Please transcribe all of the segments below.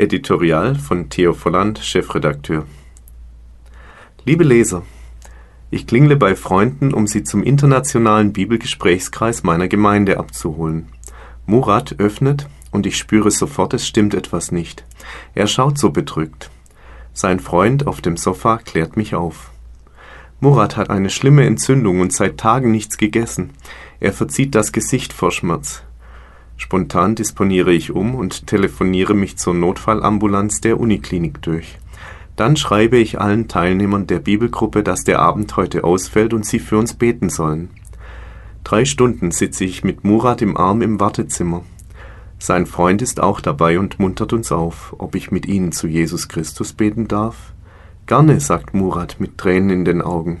Editorial von Theo Volland, Chefredakteur. Liebe Leser, ich klingle bei Freunden, um Sie zum internationalen Bibelgesprächskreis meiner Gemeinde abzuholen. Murat öffnet und ich spüre sofort, es stimmt etwas nicht. Er schaut so bedrückt. Sein Freund auf dem Sofa klärt mich auf. Murat hat eine schlimme Entzündung und seit Tagen nichts gegessen. Er verzieht das Gesicht vor Schmerz. Spontan disponiere ich um und telefoniere mich zur Notfallambulanz der Uniklinik durch. Dann schreibe ich allen Teilnehmern der Bibelgruppe, dass der Abend heute ausfällt und sie für uns beten sollen. Drei Stunden sitze ich mit Murat im Arm im Wartezimmer. Sein Freund ist auch dabei und muntert uns auf, ob ich mit ihnen zu Jesus Christus beten darf. Gerne, sagt Murat mit Tränen in den Augen.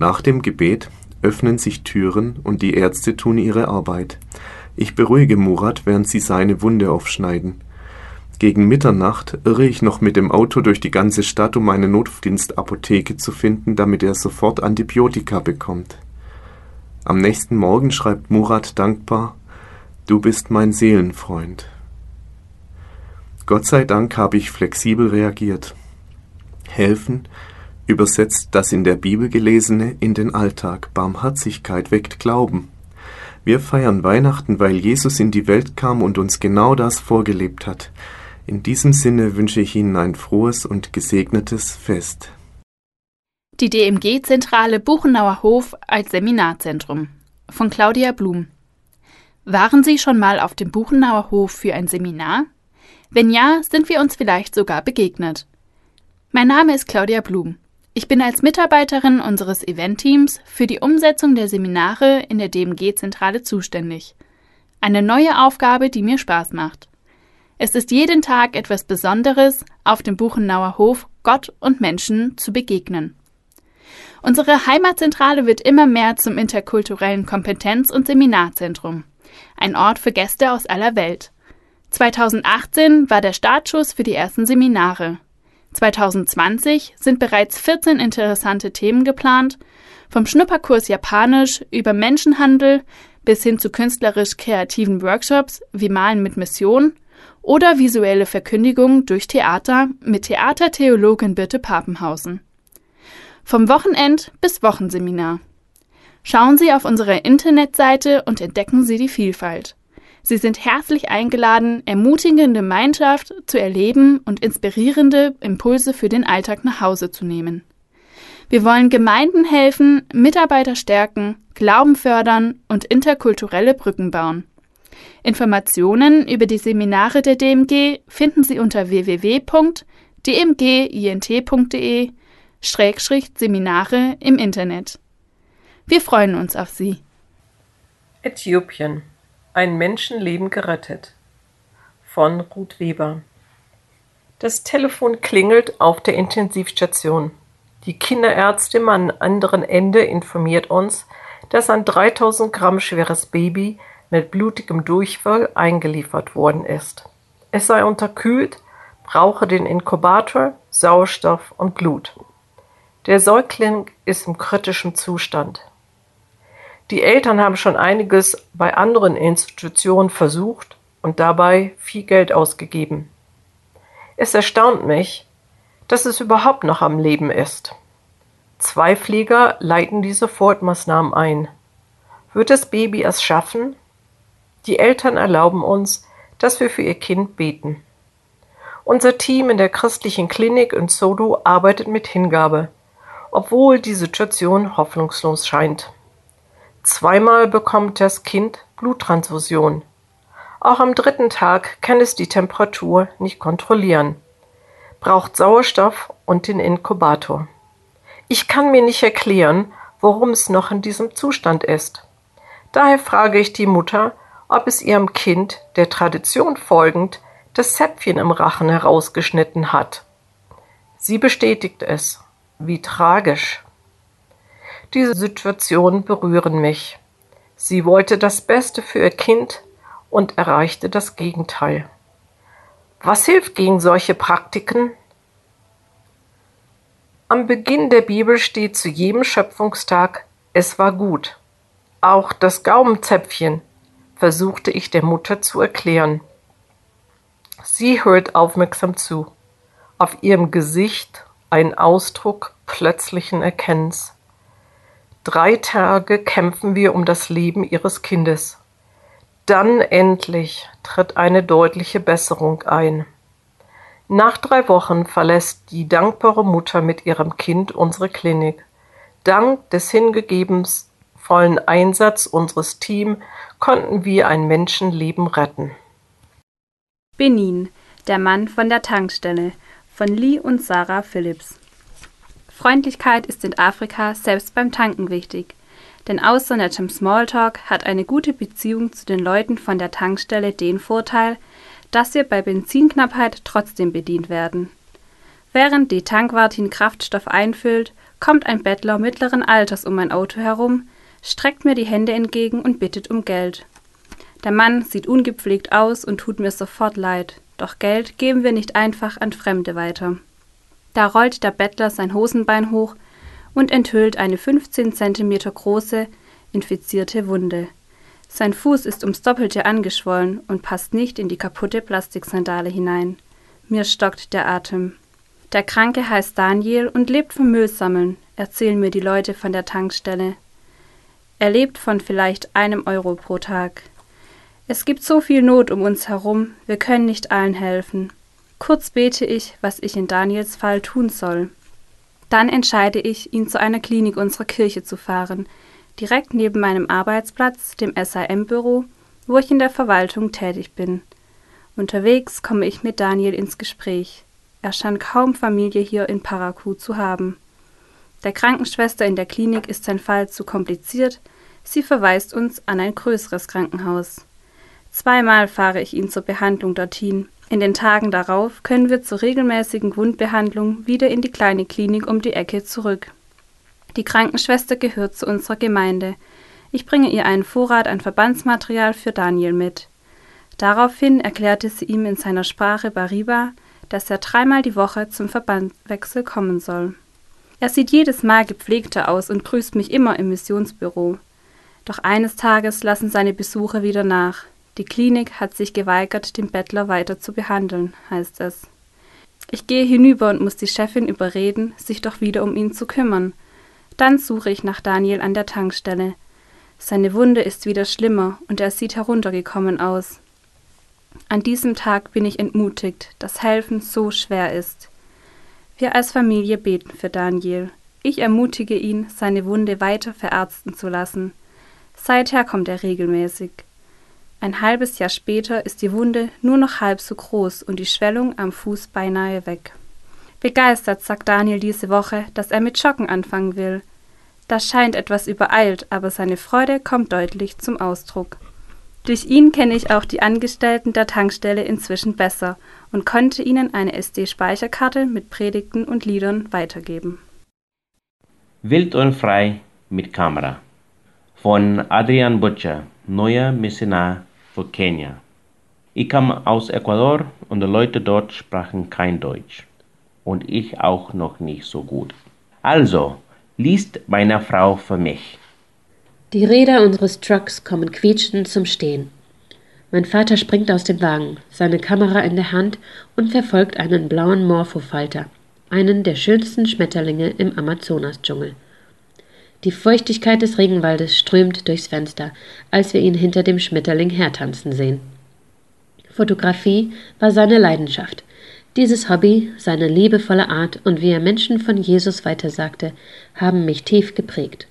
Nach dem Gebet öffnen sich Türen und die Ärzte tun ihre Arbeit. Ich beruhige Murat, während sie seine Wunde aufschneiden. Gegen Mitternacht irre ich noch mit dem Auto durch die ganze Stadt, um eine Notdienstapotheke zu finden, damit er sofort Antibiotika bekommt. Am nächsten Morgen schreibt Murat dankbar Du bist mein Seelenfreund. Gott sei Dank habe ich flexibel reagiert. Helfen übersetzt das in der Bibel gelesene in den Alltag. Barmherzigkeit weckt Glauben. Wir feiern Weihnachten, weil Jesus in die Welt kam und uns genau das vorgelebt hat. In diesem Sinne wünsche ich Ihnen ein frohes und gesegnetes Fest. Die DMG-Zentrale Buchenauer Hof als Seminarzentrum von Claudia Blum. Waren Sie schon mal auf dem Buchenauer Hof für ein Seminar? Wenn ja, sind wir uns vielleicht sogar begegnet. Mein Name ist Claudia Blum. Ich bin als Mitarbeiterin unseres Eventteams für die Umsetzung der Seminare in der DMG-Zentrale zuständig. Eine neue Aufgabe, die mir Spaß macht. Es ist jeden Tag etwas Besonderes, auf dem Buchenauer Hof Gott und Menschen zu begegnen. Unsere Heimatzentrale wird immer mehr zum interkulturellen Kompetenz- und Seminarzentrum. Ein Ort für Gäste aus aller Welt. 2018 war der Startschuss für die ersten Seminare. 2020 sind bereits 14 interessante Themen geplant, vom Schnupperkurs Japanisch über Menschenhandel bis hin zu künstlerisch kreativen Workshops wie Malen mit Mission oder visuelle Verkündigung durch Theater mit Theatertheologin Birte Papenhausen. Vom Wochenend bis Wochenseminar. Schauen Sie auf unsere Internetseite und entdecken Sie die Vielfalt. Sie sind herzlich eingeladen, ermutigende Gemeinschaft zu erleben und inspirierende Impulse für den Alltag nach Hause zu nehmen. Wir wollen Gemeinden helfen, Mitarbeiter stärken, Glauben fördern und interkulturelle Brücken bauen. Informationen über die Seminare der DMG finden Sie unter www.dmgint.de Seminare im Internet. Wir freuen uns auf Sie. Äthiopien. Ein Menschenleben gerettet. Von Ruth Weber. Das Telefon klingelt auf der Intensivstation. Die Kinderärztin am anderen Ende informiert uns, dass ein 3000 Gramm schweres Baby mit blutigem Durchfall eingeliefert worden ist. Es sei unterkühlt, brauche den Inkubator, Sauerstoff und Blut. Der Säugling ist im kritischen Zustand. Die Eltern haben schon einiges bei anderen Institutionen versucht und dabei viel Geld ausgegeben. Es erstaunt mich, dass es überhaupt noch am Leben ist. Zwei Pfleger leiten die Sofortmaßnahmen ein. Wird das Baby es schaffen? Die Eltern erlauben uns, dass wir für ihr Kind beten. Unser Team in der christlichen Klinik in Sodo arbeitet mit Hingabe, obwohl die Situation hoffnungslos scheint. Zweimal bekommt das Kind Bluttransfusion. Auch am dritten Tag kann es die Temperatur nicht kontrollieren, braucht Sauerstoff und den Inkubator. Ich kann mir nicht erklären, warum es noch in diesem Zustand ist. Daher frage ich die Mutter, ob es ihrem Kind, der Tradition folgend, das Zäpfchen im Rachen herausgeschnitten hat. Sie bestätigt es. Wie tragisch. Diese Situationen berühren mich. Sie wollte das Beste für ihr Kind und erreichte das Gegenteil. Was hilft gegen solche Praktiken? Am Beginn der Bibel steht zu jedem Schöpfungstag, es war gut. Auch das Gaumenzäpfchen versuchte ich der Mutter zu erklären. Sie hört aufmerksam zu. Auf ihrem Gesicht ein Ausdruck plötzlichen Erkennens. Drei Tage kämpfen wir um das Leben ihres Kindes. Dann endlich tritt eine deutliche Besserung ein. Nach drei Wochen verlässt die dankbare Mutter mit ihrem Kind unsere Klinik. Dank des hingegebensvollen Einsatz unseres Teams konnten wir ein Menschenleben retten. Benin, der Mann von der Tankstelle, von Lee und Sarah Phillips. Freundlichkeit ist in Afrika selbst beim Tanken wichtig, denn außer nettem Smalltalk hat eine gute Beziehung zu den Leuten von der Tankstelle den Vorteil, dass wir bei Benzinknappheit trotzdem bedient werden. Während die Tankwartin Kraftstoff einfüllt, kommt ein Bettler mittleren Alters um mein Auto herum, streckt mir die Hände entgegen und bittet um Geld. Der Mann sieht ungepflegt aus und tut mir sofort leid, doch Geld geben wir nicht einfach an Fremde weiter. Da rollt der Bettler sein Hosenbein hoch und enthüllt eine 15 cm große, infizierte Wunde. Sein Fuß ist ums Doppelte angeschwollen und passt nicht in die kaputte Plastiksandale hinein. Mir stockt der Atem. Der Kranke heißt Daniel und lebt vom Müllsammeln, erzählen mir die Leute von der Tankstelle. Er lebt von vielleicht einem Euro pro Tag. Es gibt so viel Not um uns herum, wir können nicht allen helfen. Kurz bete ich, was ich in Daniels Fall tun soll. Dann entscheide ich, ihn zu einer Klinik unserer Kirche zu fahren, direkt neben meinem Arbeitsplatz, dem SAM-Büro, wo ich in der Verwaltung tätig bin. Unterwegs komme ich mit Daniel ins Gespräch. Er scheint kaum Familie hier in Parakou zu haben. Der Krankenschwester in der Klinik ist sein Fall zu kompliziert, sie verweist uns an ein größeres Krankenhaus. Zweimal fahre ich ihn zur Behandlung dorthin. In den Tagen darauf können wir zur regelmäßigen Wundbehandlung wieder in die kleine Klinik um die Ecke zurück. Die Krankenschwester gehört zu unserer Gemeinde. Ich bringe ihr einen Vorrat an Verbandsmaterial für Daniel mit. Daraufhin erklärte sie ihm in seiner Sprache Bariba, dass er dreimal die Woche zum Verbandwechsel kommen soll. Er sieht jedes Mal gepflegter aus und grüßt mich immer im Missionsbüro. Doch eines Tages lassen seine Besuche wieder nach. Die Klinik hat sich geweigert, den Bettler weiter zu behandeln, heißt es. Ich gehe hinüber und muss die Chefin überreden, sich doch wieder um ihn zu kümmern. Dann suche ich nach Daniel an der Tankstelle. Seine Wunde ist wieder schlimmer und er sieht heruntergekommen aus. An diesem Tag bin ich entmutigt, dass Helfen so schwer ist. Wir als Familie beten für Daniel. Ich ermutige ihn, seine Wunde weiter verärzten zu lassen. Seither kommt er regelmäßig. Ein halbes Jahr später ist die Wunde nur noch halb so groß und die Schwellung am Fuß beinahe weg. Begeistert sagt Daniel diese Woche, dass er mit Joggen anfangen will. Das scheint etwas übereilt, aber seine Freude kommt deutlich zum Ausdruck. Durch ihn kenne ich auch die Angestellten der Tankstelle inzwischen besser und konnte ihnen eine SD-Speicherkarte mit Predigten und Liedern weitergeben. Wild und frei mit Kamera von Adrian Butcher, neuer Missionar für Kenia. Ich kam aus Ecuador und die Leute dort sprachen kein Deutsch. Und ich auch noch nicht so gut. Also, liest meine Frau für mich. Die Räder unseres Trucks kommen quietschend zum Stehen. Mein Vater springt aus dem Wagen, seine Kamera in der Hand und verfolgt einen blauen Morphofalter, einen der schönsten Schmetterlinge im Amazonasdschungel. Die Feuchtigkeit des Regenwaldes strömt durchs Fenster, als wir ihn hinter dem Schmetterling hertanzen sehen. Fotografie war seine Leidenschaft. Dieses Hobby, seine liebevolle Art und wie er Menschen von Jesus weitersagte, haben mich tief geprägt.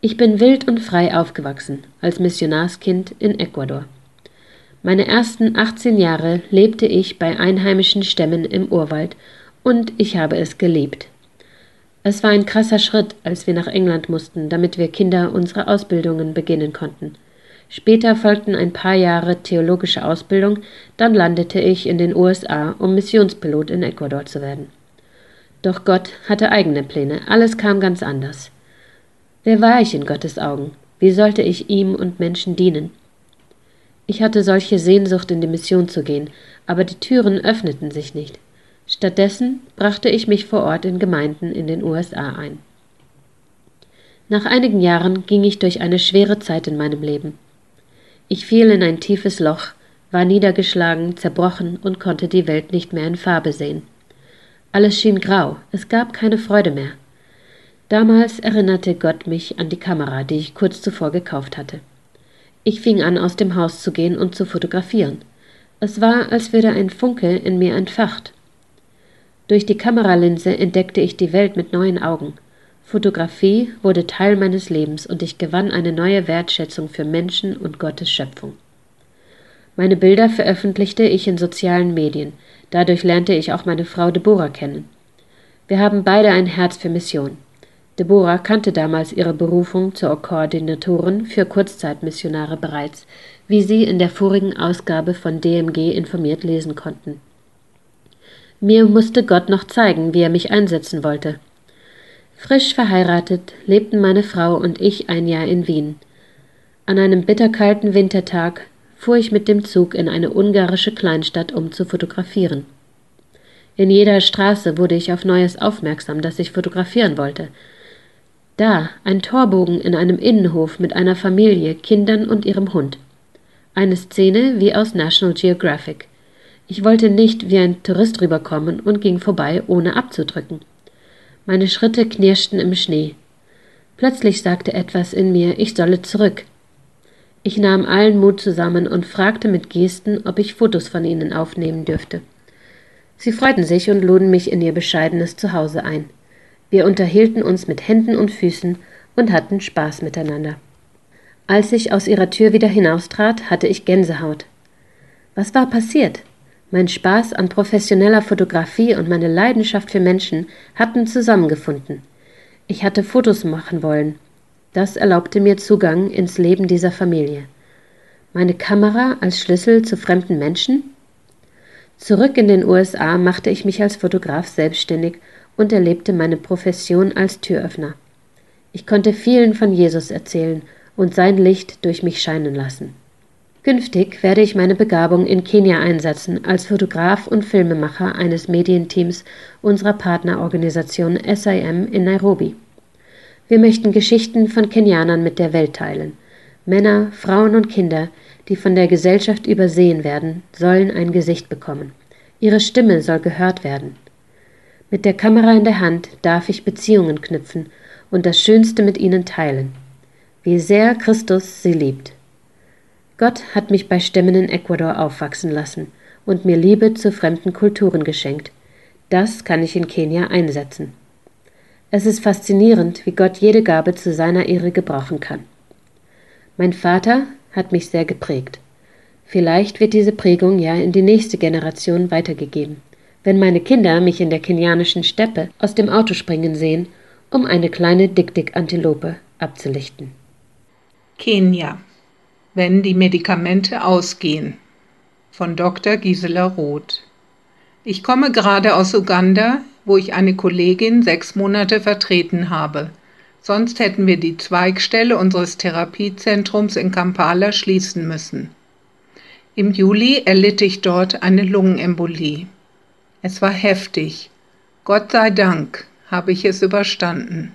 Ich bin wild und frei aufgewachsen, als Missionarskind in Ecuador. Meine ersten 18 Jahre lebte ich bei einheimischen Stämmen im Urwald und ich habe es geliebt. Es war ein krasser Schritt, als wir nach England mussten, damit wir Kinder unsere Ausbildungen beginnen konnten. Später folgten ein paar Jahre theologische Ausbildung, dann landete ich in den USA, um Missionspilot in Ecuador zu werden. Doch Gott hatte eigene Pläne, alles kam ganz anders. Wer war ich in Gottes Augen? Wie sollte ich ihm und Menschen dienen? Ich hatte solche Sehnsucht, in die Mission zu gehen, aber die Türen öffneten sich nicht. Stattdessen brachte ich mich vor Ort in Gemeinden in den USA ein. Nach einigen Jahren ging ich durch eine schwere Zeit in meinem Leben. Ich fiel in ein tiefes Loch, war niedergeschlagen, zerbrochen und konnte die Welt nicht mehr in Farbe sehen. Alles schien grau, es gab keine Freude mehr. Damals erinnerte Gott mich an die Kamera, die ich kurz zuvor gekauft hatte. Ich fing an, aus dem Haus zu gehen und zu fotografieren. Es war, als würde ein Funke in mir entfacht. Durch die Kameralinse entdeckte ich die Welt mit neuen Augen. Fotografie wurde Teil meines Lebens und ich gewann eine neue Wertschätzung für Menschen und Gottes Schöpfung. Meine Bilder veröffentlichte ich in sozialen Medien. Dadurch lernte ich auch meine Frau Deborah kennen. Wir haben beide ein Herz für Mission. Deborah kannte damals ihre Berufung zur Koordinatorin für Kurzzeitmissionare bereits, wie Sie in der vorigen Ausgabe von DMG informiert lesen konnten. Mir musste Gott noch zeigen, wie er mich einsetzen wollte. Frisch verheiratet lebten meine Frau und ich ein Jahr in Wien. An einem bitterkalten Wintertag fuhr ich mit dem Zug in eine ungarische Kleinstadt, um zu fotografieren. In jeder Straße wurde ich auf Neues aufmerksam, das ich fotografieren wollte. Da ein Torbogen in einem Innenhof mit einer Familie, Kindern und ihrem Hund. Eine Szene wie aus National Geographic. Ich wollte nicht wie ein Tourist rüberkommen und ging vorbei, ohne abzudrücken. Meine Schritte knirschten im Schnee. Plötzlich sagte etwas in mir, ich solle zurück. Ich nahm allen Mut zusammen und fragte mit Gesten, ob ich Fotos von ihnen aufnehmen dürfte. Sie freuten sich und luden mich in ihr bescheidenes Zuhause ein. Wir unterhielten uns mit Händen und Füßen und hatten Spaß miteinander. Als ich aus ihrer Tür wieder hinaustrat, hatte ich Gänsehaut. Was war passiert? Mein Spaß an professioneller Fotografie und meine Leidenschaft für Menschen hatten zusammengefunden. Ich hatte Fotos machen wollen. Das erlaubte mir Zugang ins Leben dieser Familie. Meine Kamera als Schlüssel zu fremden Menschen? Zurück in den USA machte ich mich als Fotograf selbstständig und erlebte meine Profession als Türöffner. Ich konnte vielen von Jesus erzählen und sein Licht durch mich scheinen lassen. Künftig werde ich meine Begabung in Kenia einsetzen, als Fotograf und Filmemacher eines Medienteams unserer Partnerorganisation SIM in Nairobi. Wir möchten Geschichten von Kenianern mit der Welt teilen. Männer, Frauen und Kinder, die von der Gesellschaft übersehen werden, sollen ein Gesicht bekommen. Ihre Stimme soll gehört werden. Mit der Kamera in der Hand darf ich Beziehungen knüpfen und das Schönste mit ihnen teilen. Wie sehr Christus sie liebt. Gott hat mich bei Stämmen in Ecuador aufwachsen lassen und mir Liebe zu fremden Kulturen geschenkt. Das kann ich in Kenia einsetzen. Es ist faszinierend, wie Gott jede Gabe zu seiner Ehre gebrauchen kann. Mein Vater hat mich sehr geprägt. Vielleicht wird diese Prägung ja in die nächste Generation weitergegeben. Wenn meine Kinder mich in der kenianischen Steppe aus dem Auto springen sehen, um eine kleine Dick-Dick-Antilope abzulichten. Kenia wenn die Medikamente ausgehen. Von Dr. Gisela Roth. Ich komme gerade aus Uganda, wo ich eine Kollegin sechs Monate vertreten habe. Sonst hätten wir die Zweigstelle unseres Therapiezentrums in Kampala schließen müssen. Im Juli erlitt ich dort eine Lungenembolie. Es war heftig. Gott sei Dank habe ich es überstanden.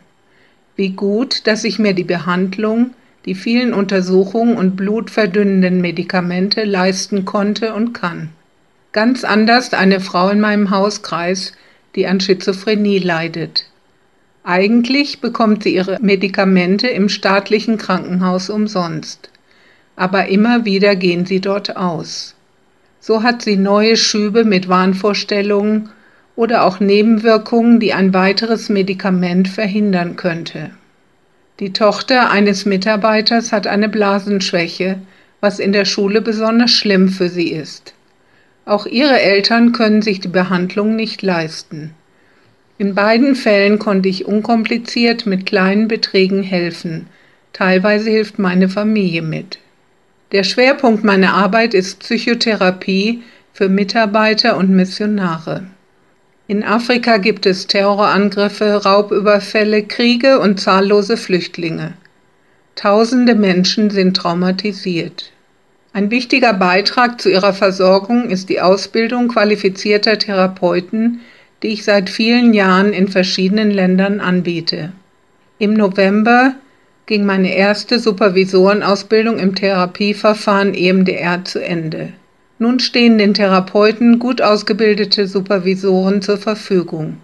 Wie gut, dass ich mir die Behandlung, die vielen Untersuchungen und blutverdünnenden Medikamente leisten konnte und kann. Ganz anders eine Frau in meinem Hauskreis, die an Schizophrenie leidet. Eigentlich bekommt sie ihre Medikamente im staatlichen Krankenhaus umsonst. Aber immer wieder gehen sie dort aus. So hat sie neue Schübe mit Wahnvorstellungen oder auch Nebenwirkungen, die ein weiteres Medikament verhindern könnte. Die Tochter eines Mitarbeiters hat eine Blasenschwäche, was in der Schule besonders schlimm für sie ist. Auch ihre Eltern können sich die Behandlung nicht leisten. In beiden Fällen konnte ich unkompliziert mit kleinen Beträgen helfen. Teilweise hilft meine Familie mit. Der Schwerpunkt meiner Arbeit ist Psychotherapie für Mitarbeiter und Missionare. In Afrika gibt es Terrorangriffe, Raubüberfälle, Kriege und zahllose Flüchtlinge. Tausende Menschen sind traumatisiert. Ein wichtiger Beitrag zu ihrer Versorgung ist die Ausbildung qualifizierter Therapeuten, die ich seit vielen Jahren in verschiedenen Ländern anbiete. Im November ging meine erste Supervisorenausbildung im Therapieverfahren EMDR zu Ende. Nun stehen den Therapeuten gut ausgebildete Supervisoren zur Verfügung.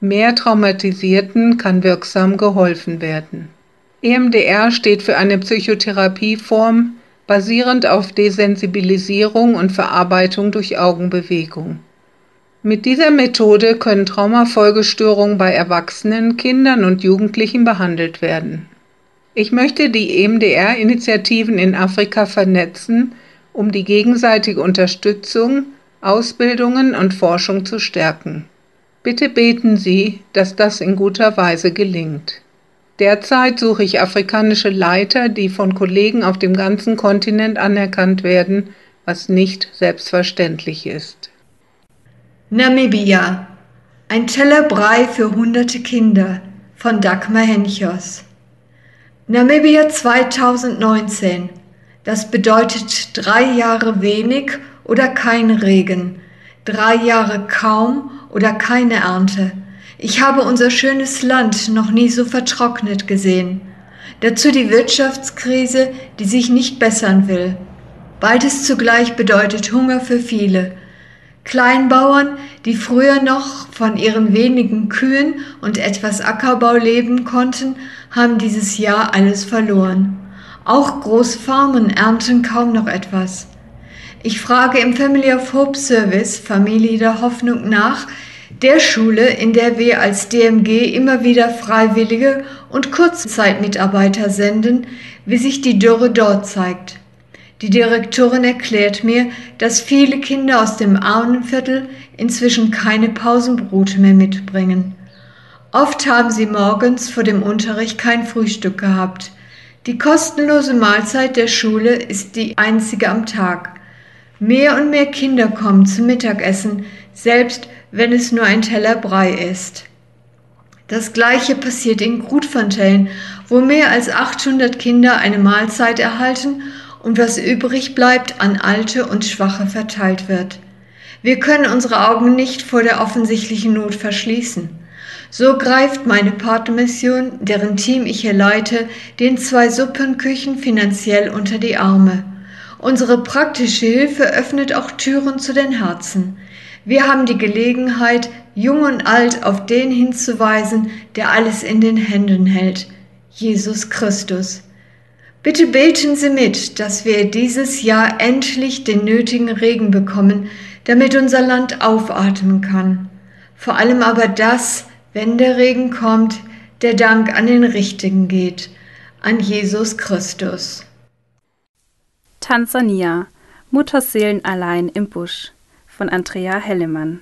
Mehr Traumatisierten kann wirksam geholfen werden. EMDR steht für eine Psychotherapieform basierend auf Desensibilisierung und Verarbeitung durch Augenbewegung. Mit dieser Methode können Traumafolgestörungen bei Erwachsenen, Kindern und Jugendlichen behandelt werden. Ich möchte die EMDR-Initiativen in Afrika vernetzen, um die gegenseitige Unterstützung, Ausbildungen und Forschung zu stärken. Bitte beten Sie, dass das in guter Weise gelingt. Derzeit suche ich afrikanische Leiter, die von Kollegen auf dem ganzen Kontinent anerkannt werden, was nicht selbstverständlich ist. Namibia. Ein Teller Brei für hunderte Kinder von Dagmar Henchos. Namibia 2019. Das bedeutet drei Jahre wenig oder kein Regen, drei Jahre kaum oder keine Ernte. Ich habe unser schönes Land noch nie so vertrocknet gesehen. Dazu die Wirtschaftskrise, die sich nicht bessern will. Beides zugleich bedeutet Hunger für viele. Kleinbauern, die früher noch von ihren wenigen Kühen und etwas Ackerbau leben konnten, haben dieses Jahr alles verloren. Auch Großfarmen ernten kaum noch etwas. Ich frage im Family of Hope Service Familie der Hoffnung nach, der Schule, in der wir als DMG immer wieder Freiwillige und Kurzzeitmitarbeiter senden, wie sich die Dürre dort zeigt. Die Direktorin erklärt mir, dass viele Kinder aus dem Armenviertel inzwischen keine Pausenbrote mehr mitbringen. Oft haben sie morgens vor dem Unterricht kein Frühstück gehabt. Die kostenlose Mahlzeit der Schule ist die einzige am Tag. Mehr und mehr Kinder kommen zum Mittagessen, selbst wenn es nur ein Teller Brei ist. Das gleiche passiert in Grutfontein, wo mehr als 800 Kinder eine Mahlzeit erhalten und was übrig bleibt an Alte und Schwache verteilt wird. Wir können unsere Augen nicht vor der offensichtlichen Not verschließen. So greift meine Partnermission, deren Team ich hier leite, den zwei Suppenküchen finanziell unter die Arme. Unsere praktische Hilfe öffnet auch Türen zu den Herzen. Wir haben die Gelegenheit, jung und alt auf den hinzuweisen, der alles in den Händen hält, Jesus Christus. Bitte beten Sie mit, dass wir dieses Jahr endlich den nötigen Regen bekommen, damit unser Land aufatmen kann. Vor allem aber das, wenn der Regen kommt, der Dank an den Richtigen geht, an Jesus Christus. Tansania Mutterseelen allein im Busch von Andrea Hellemann.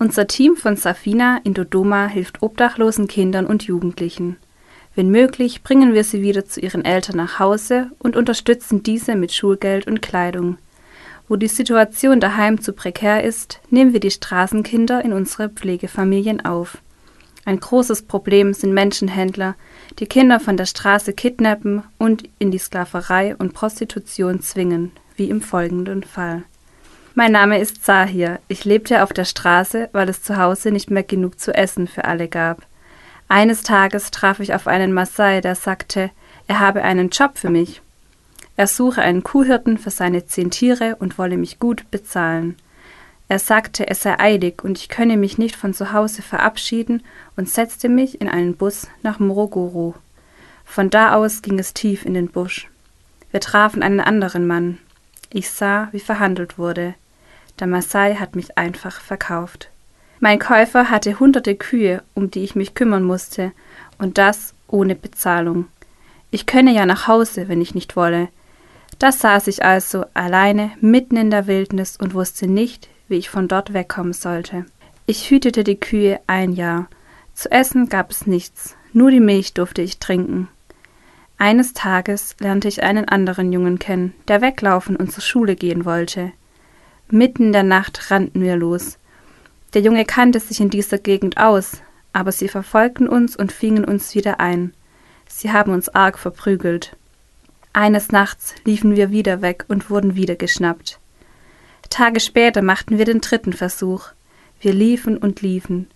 Unser Team von Safina in Dodoma hilft obdachlosen Kindern und Jugendlichen. Wenn möglich, bringen wir sie wieder zu ihren Eltern nach Hause und unterstützen diese mit Schulgeld und Kleidung. Wo die Situation daheim zu prekär ist, nehmen wir die Straßenkinder in unsere Pflegefamilien auf. Ein großes Problem sind Menschenhändler, die Kinder von der Straße kidnappen und in die Sklaverei und Prostitution zwingen, wie im folgenden Fall. Mein Name ist Sahir. Ich lebte auf der Straße, weil es zu Hause nicht mehr genug zu essen für alle gab. Eines Tages traf ich auf einen Maasai, der sagte, er habe einen Job für mich. Er suche einen Kuhhirten für seine zehn Tiere und wolle mich gut bezahlen. Er sagte, es sei eilig und ich könne mich nicht von zu Hause verabschieden und setzte mich in einen Bus nach Morogoro. Von da aus ging es tief in den Busch. Wir trafen einen anderen Mann. Ich sah, wie verhandelt wurde. Der Maasai hat mich einfach verkauft. Mein Käufer hatte hunderte Kühe, um die ich mich kümmern musste, und das ohne Bezahlung. Ich könne ja nach Hause, wenn ich nicht wolle. Da saß ich also alleine mitten in der Wildnis und wusste nicht, wie ich von dort wegkommen sollte. Ich hütete die Kühe ein Jahr. Zu essen gab es nichts, nur die Milch durfte ich trinken. Eines Tages lernte ich einen anderen Jungen kennen, der weglaufen und zur Schule gehen wollte. Mitten in der Nacht rannten wir los. Der Junge kannte sich in dieser Gegend aus, aber sie verfolgten uns und fingen uns wieder ein. Sie haben uns arg verprügelt. Eines Nachts liefen wir wieder weg und wurden wieder geschnappt. Tage später machten wir den dritten Versuch. Wir liefen und liefen.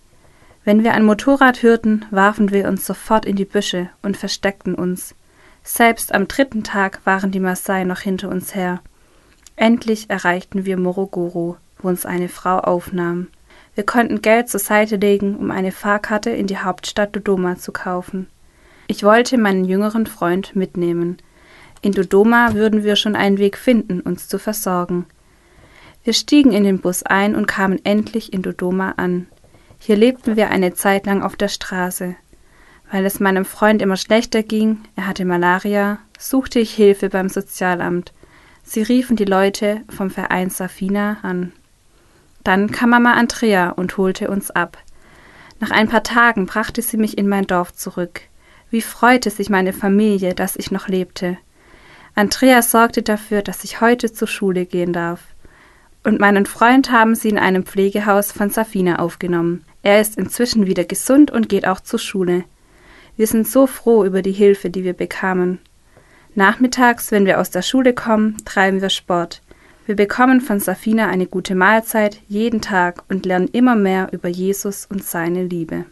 Wenn wir ein Motorrad hörten, warfen wir uns sofort in die Büsche und versteckten uns. Selbst am dritten Tag waren die Maasai noch hinter uns her. Endlich erreichten wir Morogoro, wo uns eine Frau aufnahm. Wir konnten Geld zur Seite legen, um eine Fahrkarte in die Hauptstadt Dodoma zu kaufen. Ich wollte meinen jüngeren Freund mitnehmen. In Dodoma würden wir schon einen Weg finden, uns zu versorgen. Wir stiegen in den Bus ein und kamen endlich in Dodoma an. Hier lebten wir eine Zeit lang auf der Straße. Weil es meinem Freund immer schlechter ging, er hatte Malaria, suchte ich Hilfe beim Sozialamt. Sie riefen die Leute vom Verein Safina an. Dann kam Mama Andrea und holte uns ab. Nach ein paar Tagen brachte sie mich in mein Dorf zurück. Wie freute sich meine Familie, dass ich noch lebte. Andrea sorgte dafür, dass ich heute zur Schule gehen darf. Und meinen Freund haben sie in einem Pflegehaus von Safina aufgenommen. Er ist inzwischen wieder gesund und geht auch zur Schule. Wir sind so froh über die Hilfe, die wir bekamen. Nachmittags, wenn wir aus der Schule kommen, treiben wir Sport. Wir bekommen von Safina eine gute Mahlzeit jeden Tag und lernen immer mehr über Jesus und seine Liebe.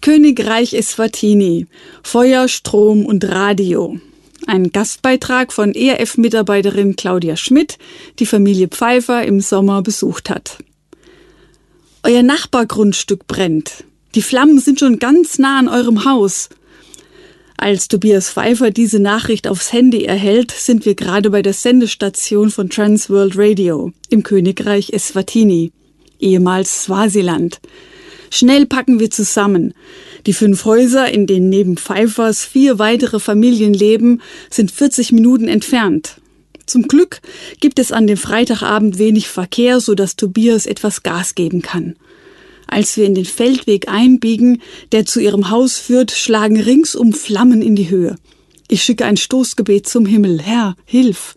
Königreich Eswatini, Feuer, Strom und Radio. Ein Gastbeitrag von ERF-Mitarbeiterin Claudia Schmidt, die Familie Pfeiffer im Sommer besucht hat. Euer Nachbargrundstück brennt. Die Flammen sind schon ganz nah an eurem Haus. Als Tobias Pfeiffer diese Nachricht aufs Handy erhält, sind wir gerade bei der Sendestation von Transworld Radio im Königreich Eswatini, ehemals Swasiland. Schnell packen wir zusammen. Die fünf Häuser, in denen neben Pfeiffers vier weitere Familien leben, sind 40 Minuten entfernt. Zum Glück gibt es an dem Freitagabend wenig Verkehr, so dass Tobias etwas Gas geben kann. Als wir in den Feldweg einbiegen, der zu ihrem Haus führt, schlagen ringsum Flammen in die Höhe. Ich schicke ein Stoßgebet zum Himmel. Herr, hilf!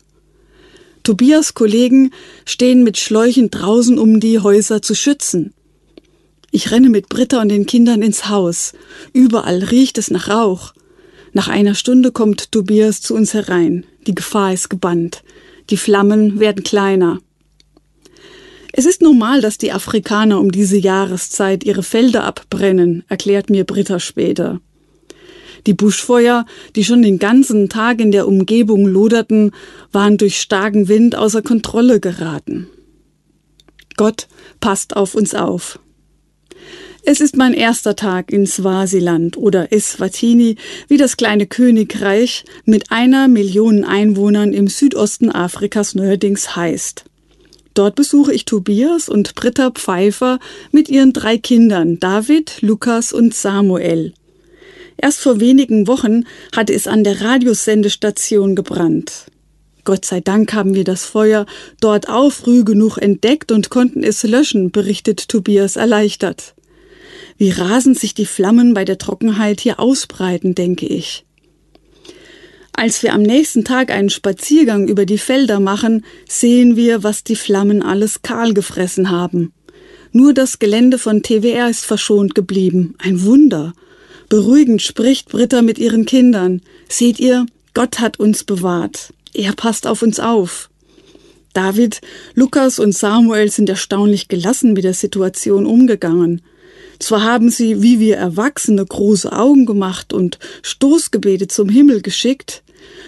Tobias Kollegen stehen mit Schläuchen draußen, um die Häuser zu schützen. Ich renne mit Britta und den Kindern ins Haus. Überall riecht es nach Rauch. Nach einer Stunde kommt Tobias zu uns herein. Die Gefahr ist gebannt. Die Flammen werden kleiner. Es ist normal, dass die Afrikaner um diese Jahreszeit ihre Felder abbrennen, erklärt mir Britta später. Die Buschfeuer, die schon den ganzen Tag in der Umgebung loderten, waren durch starken Wind außer Kontrolle geraten. Gott passt auf uns auf. Es ist mein erster Tag in Swasiland oder Eswatini, wie das kleine Königreich mit einer Million Einwohnern im Südosten Afrikas neuerdings heißt. Dort besuche ich Tobias und Britta Pfeiffer mit ihren drei Kindern David, Lukas und Samuel. Erst vor wenigen Wochen hatte es an der Radiosendestation gebrannt. Gott sei Dank haben wir das Feuer dort auch früh genug entdeckt und konnten es löschen, berichtet Tobias erleichtert. Wie rasend sich die Flammen bei der Trockenheit hier ausbreiten, denke ich. Als wir am nächsten Tag einen Spaziergang über die Felder machen, sehen wir, was die Flammen alles kahl gefressen haben. Nur das Gelände von TWR ist verschont geblieben. Ein Wunder. Beruhigend spricht Britta mit ihren Kindern. Seht ihr, Gott hat uns bewahrt. Er passt auf uns auf. David, Lukas und Samuel sind erstaunlich gelassen mit der Situation umgegangen. Zwar haben sie, wie wir Erwachsene, große Augen gemacht und Stoßgebete zum Himmel geschickt,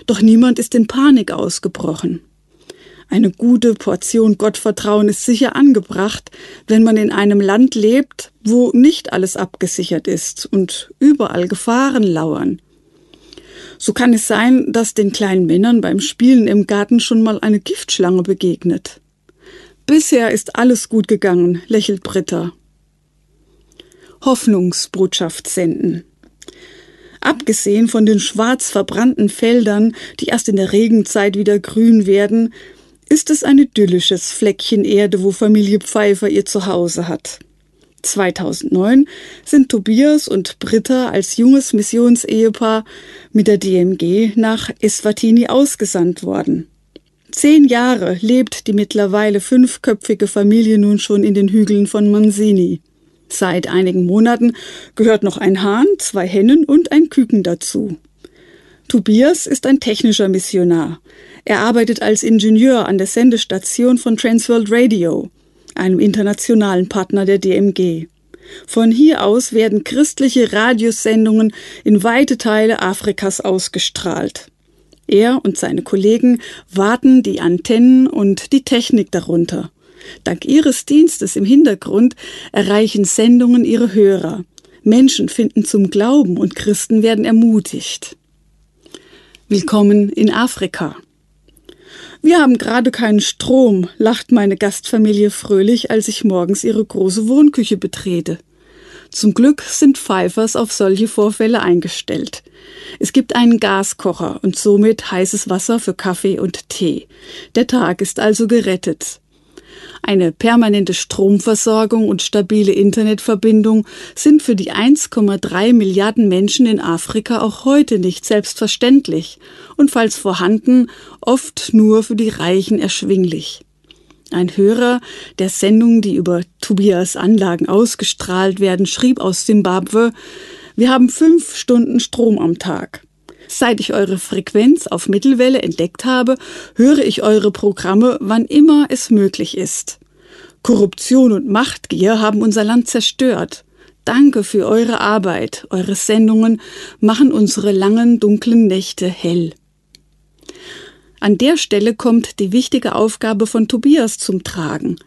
doch niemand ist in Panik ausgebrochen. Eine gute Portion Gottvertrauen ist sicher angebracht, wenn man in einem Land lebt, wo nicht alles abgesichert ist und überall Gefahren lauern. So kann es sein, dass den kleinen Männern beim Spielen im Garten schon mal eine Giftschlange begegnet. Bisher ist alles gut gegangen, lächelt Britta. Hoffnungsbotschaft senden. Abgesehen von den schwarz verbrannten Feldern, die erst in der Regenzeit wieder grün werden, ist es ein idyllisches Fleckchen Erde, wo Familie Pfeiffer ihr Zuhause hat. 2009 sind Tobias und Britta als junges Missionsehepaar mit der DMG nach Eswatini ausgesandt worden. Zehn Jahre lebt die mittlerweile fünfköpfige Familie nun schon in den Hügeln von Mansini. Seit einigen Monaten gehört noch ein Hahn, zwei Hennen und ein Küken dazu. Tobias ist ein technischer Missionar. Er arbeitet als Ingenieur an der Sendestation von Transworld Radio, einem internationalen Partner der DMG. Von hier aus werden christliche Radiosendungen in weite Teile Afrikas ausgestrahlt. Er und seine Kollegen warten die Antennen und die Technik darunter. Dank ihres Dienstes im Hintergrund erreichen Sendungen ihre Hörer. Menschen finden zum Glauben und Christen werden ermutigt. Willkommen in Afrika. Wir haben gerade keinen Strom, lacht meine Gastfamilie fröhlich, als ich morgens ihre große Wohnküche betrete. Zum Glück sind Pfeifers auf solche Vorfälle eingestellt. Es gibt einen Gaskocher und somit heißes Wasser für Kaffee und Tee. Der Tag ist also gerettet. Eine permanente Stromversorgung und stabile Internetverbindung sind für die 1,3 Milliarden Menschen in Afrika auch heute nicht selbstverständlich und falls vorhanden oft nur für die Reichen erschwinglich. Ein Hörer der Sendung, die über Tobias Anlagen ausgestrahlt werden, schrieb aus Simbabwe, wir haben fünf Stunden Strom am Tag. Seit ich eure Frequenz auf Mittelwelle entdeckt habe, höre ich eure Programme, wann immer es möglich ist. Korruption und Machtgier haben unser Land zerstört. Danke für eure Arbeit. Eure Sendungen machen unsere langen, dunklen Nächte hell. An der Stelle kommt die wichtige Aufgabe von Tobias zum Tragen.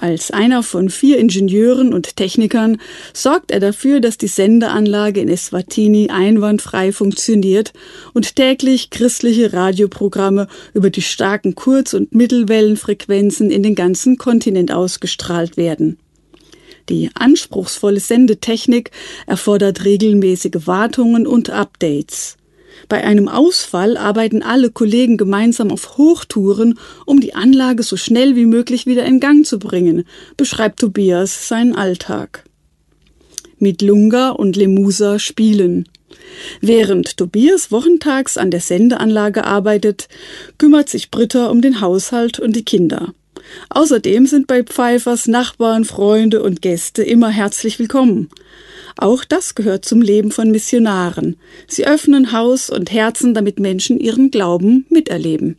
Als einer von vier Ingenieuren und Technikern sorgt er dafür, dass die Sendeanlage in Eswatini einwandfrei funktioniert und täglich christliche Radioprogramme über die starken Kurz- und Mittelwellenfrequenzen in den ganzen Kontinent ausgestrahlt werden. Die anspruchsvolle Sendetechnik erfordert regelmäßige Wartungen und Updates. Bei einem Ausfall arbeiten alle Kollegen gemeinsam auf Hochtouren, um die Anlage so schnell wie möglich wieder in Gang zu bringen, beschreibt Tobias seinen Alltag. Mit Lunga und Lemusa spielen. Während Tobias wochentags an der Sendeanlage arbeitet, kümmert sich Britta um den Haushalt und die Kinder. Außerdem sind bei Pfeifers Nachbarn, Freunde und Gäste immer herzlich willkommen. Auch das gehört zum Leben von Missionaren. Sie öffnen Haus und Herzen, damit Menschen ihren Glauben miterleben.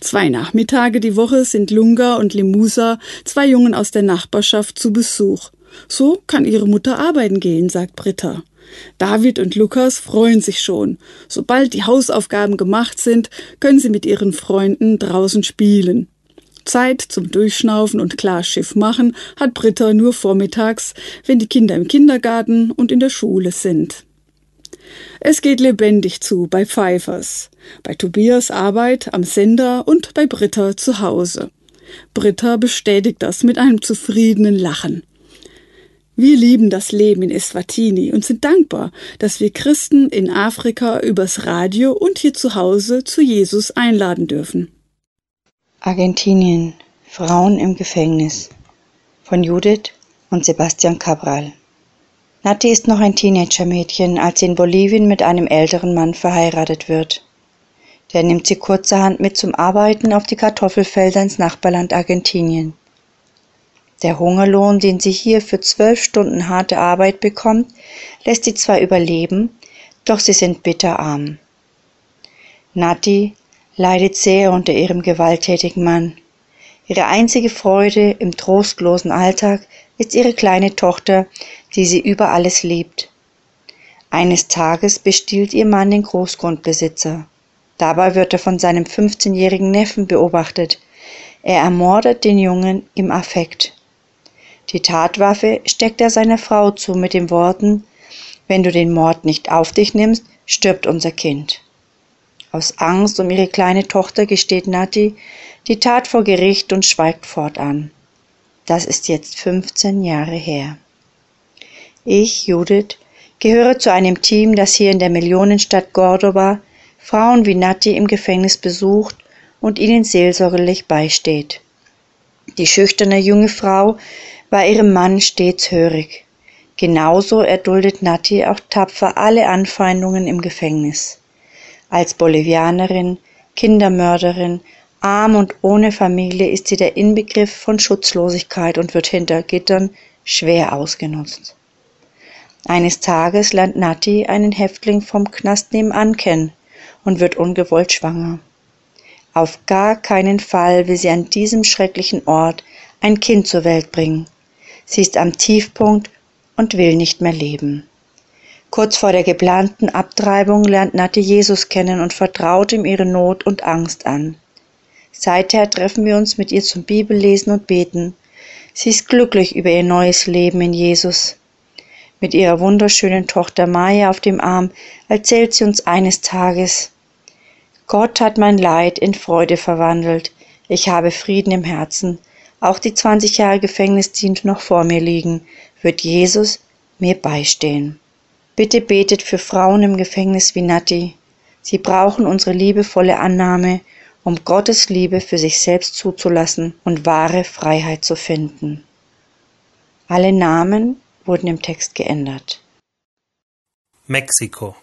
Zwei Nachmittage die Woche sind Lunga und Lemusa, zwei Jungen aus der Nachbarschaft, zu Besuch. So kann ihre Mutter arbeiten gehen, sagt Britta. David und Lukas freuen sich schon. Sobald die Hausaufgaben gemacht sind, können sie mit ihren Freunden draußen spielen. Zeit zum Durchschnaufen und Klarschiff machen hat Britta nur vormittags, wenn die Kinder im Kindergarten und in der Schule sind. Es geht lebendig zu bei Pfeifers, bei Tobias Arbeit am Sender und bei Britta zu Hause. Britta bestätigt das mit einem zufriedenen Lachen. Wir lieben das Leben in Eswatini und sind dankbar, dass wir Christen in Afrika übers Radio und hier zu Hause zu Jesus einladen dürfen. Argentinien Frauen im Gefängnis von Judith und Sebastian Cabral. Nati ist noch ein Teenagermädchen, als sie in Bolivien mit einem älteren Mann verheiratet wird. Der nimmt sie kurzerhand mit zum Arbeiten auf die Kartoffelfelder ins Nachbarland Argentinien. Der Hungerlohn, den sie hier für zwölf Stunden harte Arbeit bekommt, lässt sie zwar überleben, doch sie sind bitterarm. Nati leidet sehr unter ihrem gewalttätigen Mann. Ihre einzige Freude im trostlosen Alltag ist ihre kleine Tochter, die sie über alles liebt. Eines Tages bestiehlt ihr Mann den Großgrundbesitzer. Dabei wird er von seinem 15-jährigen Neffen beobachtet. Er ermordet den Jungen im Affekt. Die Tatwaffe steckt er seiner Frau zu mit den Worten, wenn du den Mord nicht auf dich nimmst, stirbt unser Kind. Aus Angst um ihre kleine Tochter gesteht Nati die Tat vor Gericht und schweigt fortan. Das ist jetzt 15 Jahre her. Ich, Judith, gehöre zu einem Team, das hier in der Millionenstadt Gordoba Frauen wie Nati im Gefängnis besucht und ihnen seelsorgerlich beisteht. Die schüchterne junge Frau war ihrem Mann stets hörig. Genauso erduldet Nati auch tapfer alle Anfeindungen im Gefängnis. Als Bolivianerin, Kindermörderin, arm und ohne Familie ist sie der Inbegriff von Schutzlosigkeit und wird hinter Gittern schwer ausgenutzt. Eines Tages lernt Nati einen Häftling vom Knast nebenan kennen und wird ungewollt schwanger. Auf gar keinen Fall will sie an diesem schrecklichen Ort ein Kind zur Welt bringen. Sie ist am Tiefpunkt und will nicht mehr leben. Kurz vor der geplanten Abtreibung lernt Nati Jesus kennen und vertraut ihm ihre Not und Angst an. Seither treffen wir uns mit ihr zum Bibellesen und Beten. Sie ist glücklich über ihr neues Leben in Jesus. Mit ihrer wunderschönen Tochter Maya auf dem Arm erzählt sie uns eines Tages, Gott hat mein Leid in Freude verwandelt. Ich habe Frieden im Herzen. Auch die 20 Jahre Gefängnisdienst noch vor mir liegen, wird Jesus mir beistehen. Bitte betet für Frauen im Gefängnis wie Nati. Sie brauchen unsere liebevolle Annahme, um Gottes Liebe für sich selbst zuzulassen und wahre Freiheit zu finden. Alle Namen wurden im Text geändert. Mexiko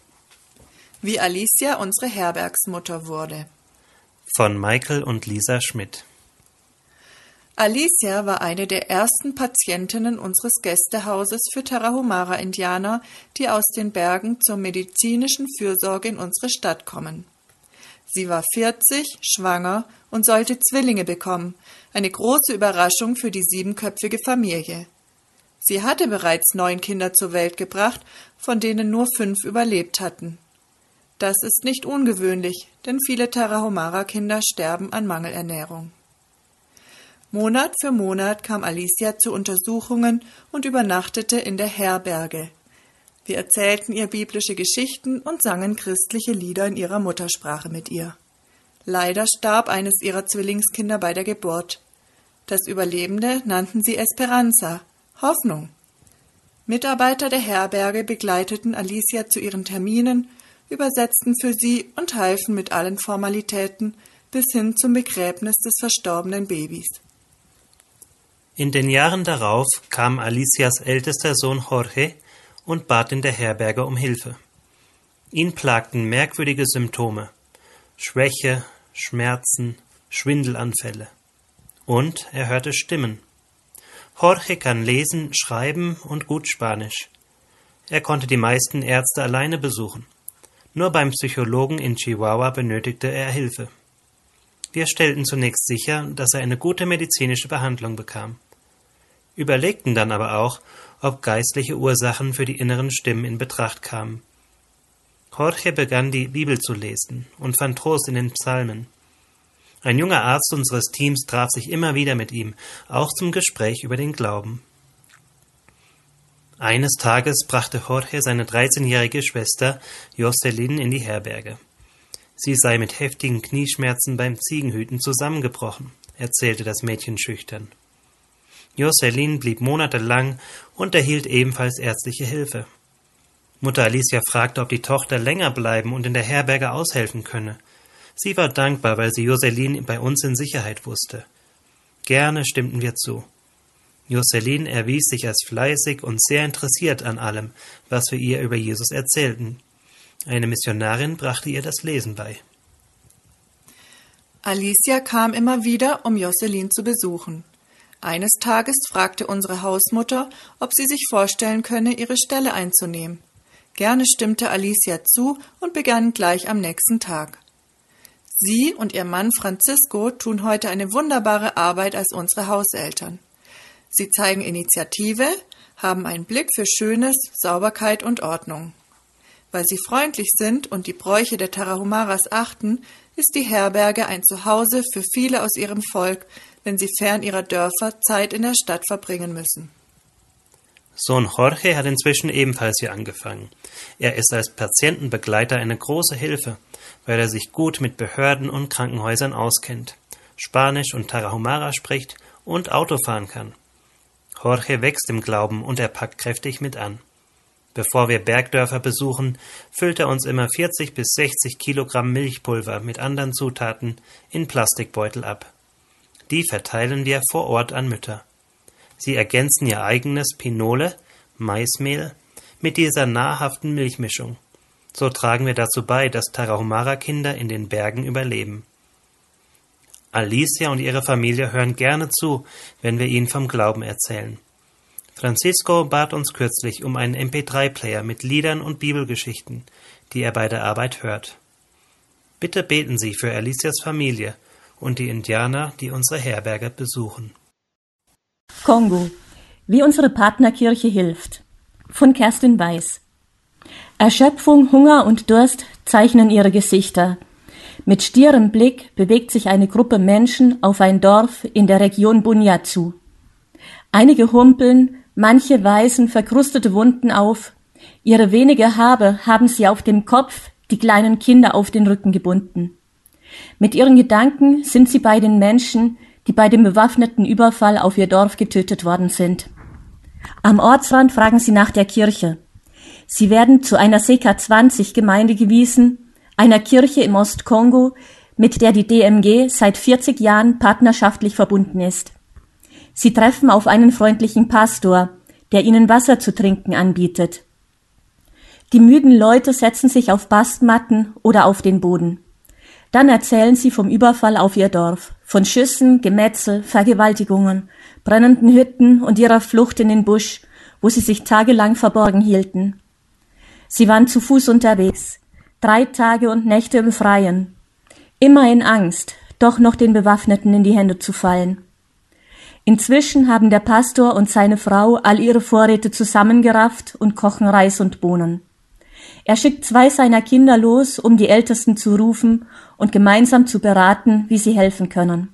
Wie Alicia unsere Herbergsmutter wurde. von Michael und Lisa Schmidt. Alicia war eine der ersten Patientinnen unseres Gästehauses für Tarahumara-Indianer, die aus den Bergen zur medizinischen Fürsorge in unsere Stadt kommen. Sie war 40, schwanger und sollte Zwillinge bekommen, eine große Überraschung für die siebenköpfige Familie. Sie hatte bereits neun Kinder zur Welt gebracht, von denen nur fünf überlebt hatten. Das ist nicht ungewöhnlich, denn viele Tarahumara-Kinder sterben an Mangelernährung. Monat für Monat kam Alicia zu Untersuchungen und übernachtete in der Herberge. Wir erzählten ihr biblische Geschichten und sangen christliche Lieder in ihrer Muttersprache mit ihr. Leider starb eines ihrer Zwillingskinder bei der Geburt. Das Überlebende nannten sie Esperanza, Hoffnung. Mitarbeiter der Herberge begleiteten Alicia zu ihren Terminen, übersetzten für sie und halfen mit allen Formalitäten bis hin zum Begräbnis des verstorbenen Babys. In den Jahren darauf kam Alicias ältester Sohn Jorge und bat in der Herberge um Hilfe. Ihn plagten merkwürdige Symptome Schwäche, Schmerzen, Schwindelanfälle. Und er hörte Stimmen. Jorge kann lesen, schreiben und gut Spanisch. Er konnte die meisten Ärzte alleine besuchen. Nur beim Psychologen in Chihuahua benötigte er Hilfe. Wir stellten zunächst sicher, dass er eine gute medizinische Behandlung bekam, überlegten dann aber auch, ob geistliche Ursachen für die inneren Stimmen in Betracht kamen. Jorge begann die Bibel zu lesen und fand Trost in den Psalmen. Ein junger Arzt unseres Teams traf sich immer wieder mit ihm, auch zum Gespräch über den Glauben. Eines Tages brachte Jorge seine 13-jährige Schwester Jocelyn in die Herberge. Sie sei mit heftigen Knieschmerzen beim Ziegenhüten zusammengebrochen, erzählte das Mädchen schüchtern. Jocelyn blieb monatelang und erhielt ebenfalls ärztliche Hilfe. Mutter Alicia fragte, ob die Tochter länger bleiben und in der Herberge aushelfen könne. Sie war dankbar, weil sie Jocelyn bei uns in Sicherheit wusste. Gerne stimmten wir zu. Jocelyn erwies sich als fleißig und sehr interessiert an allem, was wir ihr über Jesus erzählten. Eine Missionarin brachte ihr das Lesen bei. Alicia kam immer wieder, um Jocelyn zu besuchen. Eines Tages fragte unsere Hausmutter, ob sie sich vorstellen könne, ihre Stelle einzunehmen. Gerne stimmte Alicia zu und begann gleich am nächsten Tag. Sie und ihr Mann Francisco tun heute eine wunderbare Arbeit als unsere Hauseltern. Sie zeigen Initiative, haben einen Blick für Schönes, Sauberkeit und Ordnung. Weil sie freundlich sind und die Bräuche der Tarahumaras achten, ist die Herberge ein Zuhause für viele aus ihrem Volk, wenn sie fern ihrer Dörfer Zeit in der Stadt verbringen müssen. Sohn Jorge hat inzwischen ebenfalls hier angefangen. Er ist als Patientenbegleiter eine große Hilfe, weil er sich gut mit Behörden und Krankenhäusern auskennt, Spanisch und Tarahumara spricht und Auto fahren kann. Jorge wächst im Glauben und er packt kräftig mit an. Bevor wir Bergdörfer besuchen, füllt er uns immer 40 bis 60 Kilogramm Milchpulver mit anderen Zutaten in Plastikbeutel ab. Die verteilen wir vor Ort an Mütter. Sie ergänzen ihr eigenes Pinole, Maismehl, mit dieser nahrhaften Milchmischung. So tragen wir dazu bei, dass Tarahumara-Kinder in den Bergen überleben. Alicia und ihre Familie hören gerne zu, wenn wir ihnen vom Glauben erzählen. Francisco bat uns kürzlich um einen MP3-Player mit Liedern und Bibelgeschichten, die er bei der Arbeit hört. Bitte beten Sie für Alicias Familie und die Indianer, die unsere Herberge besuchen. Kongo. Wie unsere Partnerkirche hilft. Von Kerstin Weiß. Erschöpfung, Hunger und Durst zeichnen ihre Gesichter. Mit stierem Blick bewegt sich eine Gruppe Menschen auf ein Dorf in der Region Bunya zu. Einige humpeln, manche weisen verkrustete Wunden auf. Ihre wenige Habe haben sie auf dem Kopf, die kleinen Kinder auf den Rücken gebunden. Mit ihren Gedanken sind sie bei den Menschen, die bei dem bewaffneten Überfall auf ihr Dorf getötet worden sind. Am Ortsrand fragen sie nach der Kirche. Sie werden zu einer CK20-Gemeinde gewiesen, einer Kirche im Ostkongo, mit der die DMG seit 40 Jahren partnerschaftlich verbunden ist. Sie treffen auf einen freundlichen Pastor, der ihnen Wasser zu trinken anbietet. Die müden Leute setzen sich auf Bastmatten oder auf den Boden. Dann erzählen sie vom Überfall auf ihr Dorf, von Schüssen, Gemetzel, Vergewaltigungen, brennenden Hütten und ihrer Flucht in den Busch, wo sie sich tagelang verborgen hielten. Sie waren zu Fuß unterwegs, drei Tage und Nächte im Freien, immer in Angst, doch noch den Bewaffneten in die Hände zu fallen. Inzwischen haben der Pastor und seine Frau all ihre Vorräte zusammengerafft und kochen Reis und Bohnen. Er schickt zwei seiner Kinder los, um die Ältesten zu rufen und gemeinsam zu beraten, wie sie helfen können.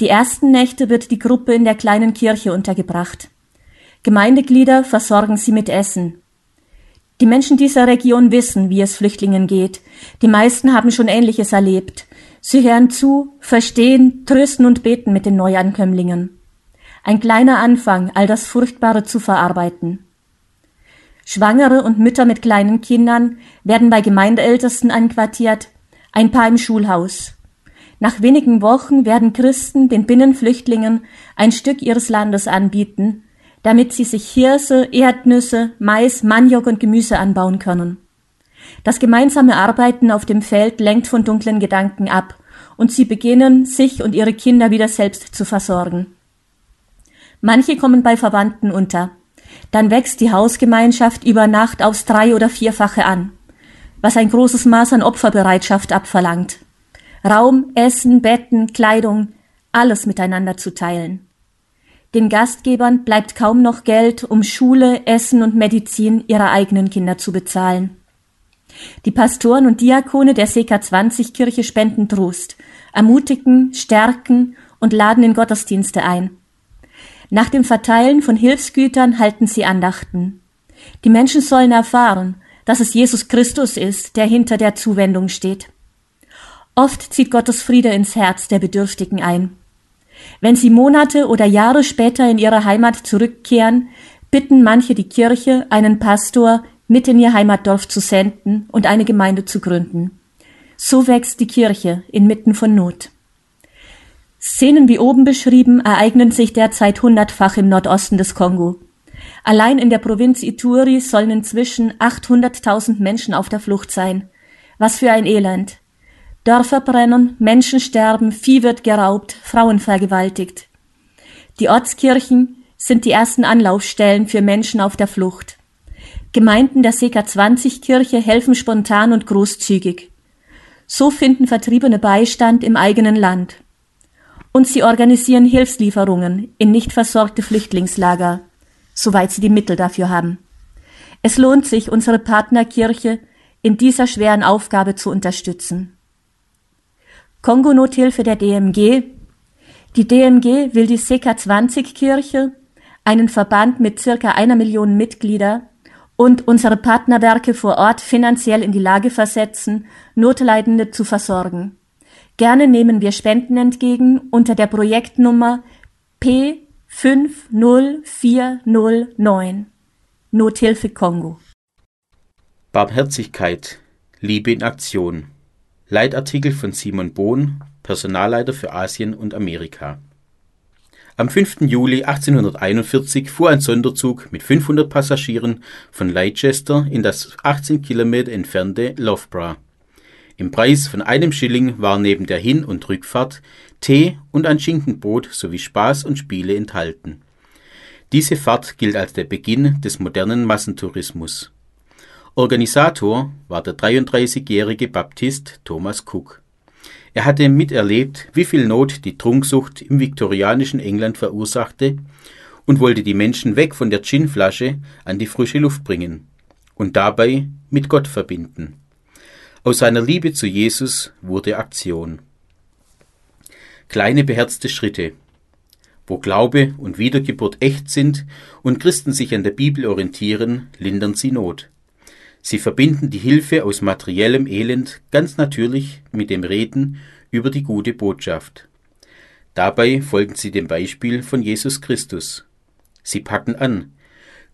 Die ersten Nächte wird die Gruppe in der kleinen Kirche untergebracht. Gemeindeglieder versorgen sie mit Essen. Die Menschen dieser Region wissen, wie es Flüchtlingen geht. Die meisten haben schon Ähnliches erlebt. Sie hören zu, verstehen, trösten und beten mit den Neuankömmlingen. Ein kleiner Anfang, all das Furchtbare zu verarbeiten. Schwangere und Mütter mit kleinen Kindern werden bei Gemeindeältesten einquartiert, ein paar im Schulhaus. Nach wenigen Wochen werden Christen den Binnenflüchtlingen ein Stück ihres Landes anbieten, damit sie sich Hirse, Erdnüsse, Mais, Maniok und Gemüse anbauen können. Das gemeinsame Arbeiten auf dem Feld lenkt von dunklen Gedanken ab, und sie beginnen, sich und ihre Kinder wieder selbst zu versorgen. Manche kommen bei Verwandten unter. Dann wächst die Hausgemeinschaft über Nacht aufs drei- oder vierfache an, was ein großes Maß an Opferbereitschaft abverlangt. Raum, Essen, Betten, Kleidung, alles miteinander zu teilen. Den Gastgebern bleibt kaum noch Geld, um Schule, Essen und Medizin ihrer eigenen Kinder zu bezahlen. Die Pastoren und Diakone der CK20-Kirche spenden Trost, ermutigen, stärken und laden in Gottesdienste ein. Nach dem Verteilen von Hilfsgütern halten sie Andachten. Die Menschen sollen erfahren, dass es Jesus Christus ist, der hinter der Zuwendung steht. Oft zieht Gottes Friede ins Herz der Bedürftigen ein. Wenn sie Monate oder Jahre später in ihre Heimat zurückkehren, bitten manche die Kirche, einen Pastor mit in ihr Heimatdorf zu senden und eine Gemeinde zu gründen. So wächst die Kirche inmitten von Not. Szenen wie oben beschrieben ereignen sich derzeit hundertfach im Nordosten des Kongo. Allein in der Provinz Ituri sollen inzwischen 800.000 Menschen auf der Flucht sein. Was für ein Elend. Dörfer brennen, Menschen sterben, Vieh wird geraubt, Frauen vergewaltigt. Die Ortskirchen sind die ersten Anlaufstellen für Menschen auf der Flucht. Gemeinden der CK20-Kirche helfen spontan und großzügig. So finden Vertriebene Beistand im eigenen Land und sie organisieren Hilfslieferungen in nicht versorgte Flüchtlingslager, soweit sie die Mittel dafür haben. Es lohnt sich, unsere Partnerkirche in dieser schweren Aufgabe zu unterstützen. Kongo-Nothilfe der DMG Die DMG will die CK20-Kirche, einen Verband mit circa einer Million Mitglieder, und unsere Partnerwerke vor Ort finanziell in die Lage versetzen, Notleidende zu versorgen. Gerne nehmen wir Spenden entgegen unter der Projektnummer P50409 Nothilfe Kongo. Barmherzigkeit, Liebe in Aktion. Leitartikel von Simon Bohn, Personalleiter für Asien und Amerika. Am 5. Juli 1841 fuhr ein Sonderzug mit 500 Passagieren von Leicester in das 18 Kilometer entfernte Loughborough. Im Preis von einem Schilling war neben der Hin- und Rückfahrt Tee und ein Schinkenbrot sowie Spaß und Spiele enthalten. Diese Fahrt gilt als der Beginn des modernen Massentourismus. Organisator war der 33-jährige Baptist Thomas Cook. Er hatte miterlebt, wie viel Not die Trunksucht im viktorianischen England verursachte und wollte die Menschen weg von der Ginflasche an die frische Luft bringen. und dabei mit Gott verbinden. Aus seiner Liebe zu Jesus wurde Aktion. Kleine beherzte Schritte. Wo Glaube und Wiedergeburt echt sind und Christen sich an der Bibel orientieren, lindern sie Not. Sie verbinden die Hilfe aus materiellem Elend ganz natürlich mit dem Reden über die gute Botschaft. Dabei folgen sie dem Beispiel von Jesus Christus. Sie packen an,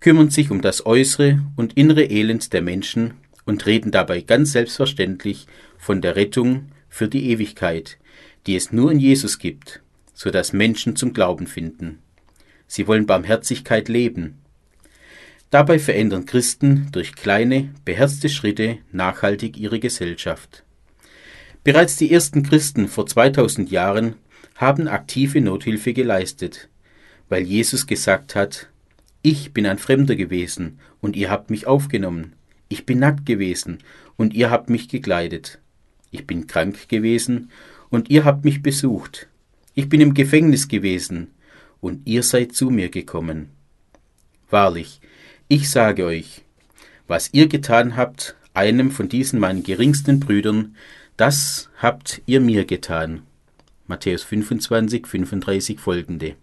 kümmern sich um das äußere und innere Elend der Menschen und reden dabei ganz selbstverständlich von der Rettung für die Ewigkeit, die es nur in Jesus gibt, so dass Menschen zum Glauben finden. Sie wollen Barmherzigkeit leben, Dabei verändern Christen durch kleine, beherzte Schritte nachhaltig ihre Gesellschaft. Bereits die ersten Christen vor 2000 Jahren haben aktive Nothilfe geleistet, weil Jesus gesagt hat, ich bin ein Fremder gewesen und ihr habt mich aufgenommen. Ich bin nackt gewesen und ihr habt mich gekleidet. Ich bin krank gewesen und ihr habt mich besucht. Ich bin im Gefängnis gewesen und ihr seid zu mir gekommen. Wahrlich, ich sage euch, was ihr getan habt, einem von diesen meinen geringsten Brüdern, das habt ihr mir getan. Matthäus 25, 35 folgende.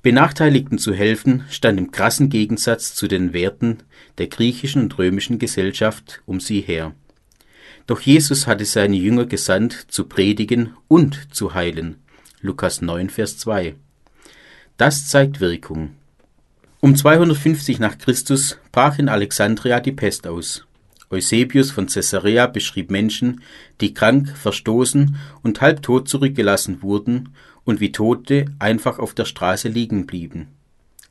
Benachteiligten zu helfen stand im krassen Gegensatz zu den Werten der griechischen und römischen Gesellschaft um sie her. Doch Jesus hatte seine Jünger gesandt, zu predigen und zu heilen. Lukas 9, Vers 2. Das zeigt Wirkung. Um 250 nach Christus brach in Alexandria die Pest aus. Eusebius von Caesarea beschrieb Menschen, die krank, verstoßen und halbtot zurückgelassen wurden und wie Tote einfach auf der Straße liegen blieben.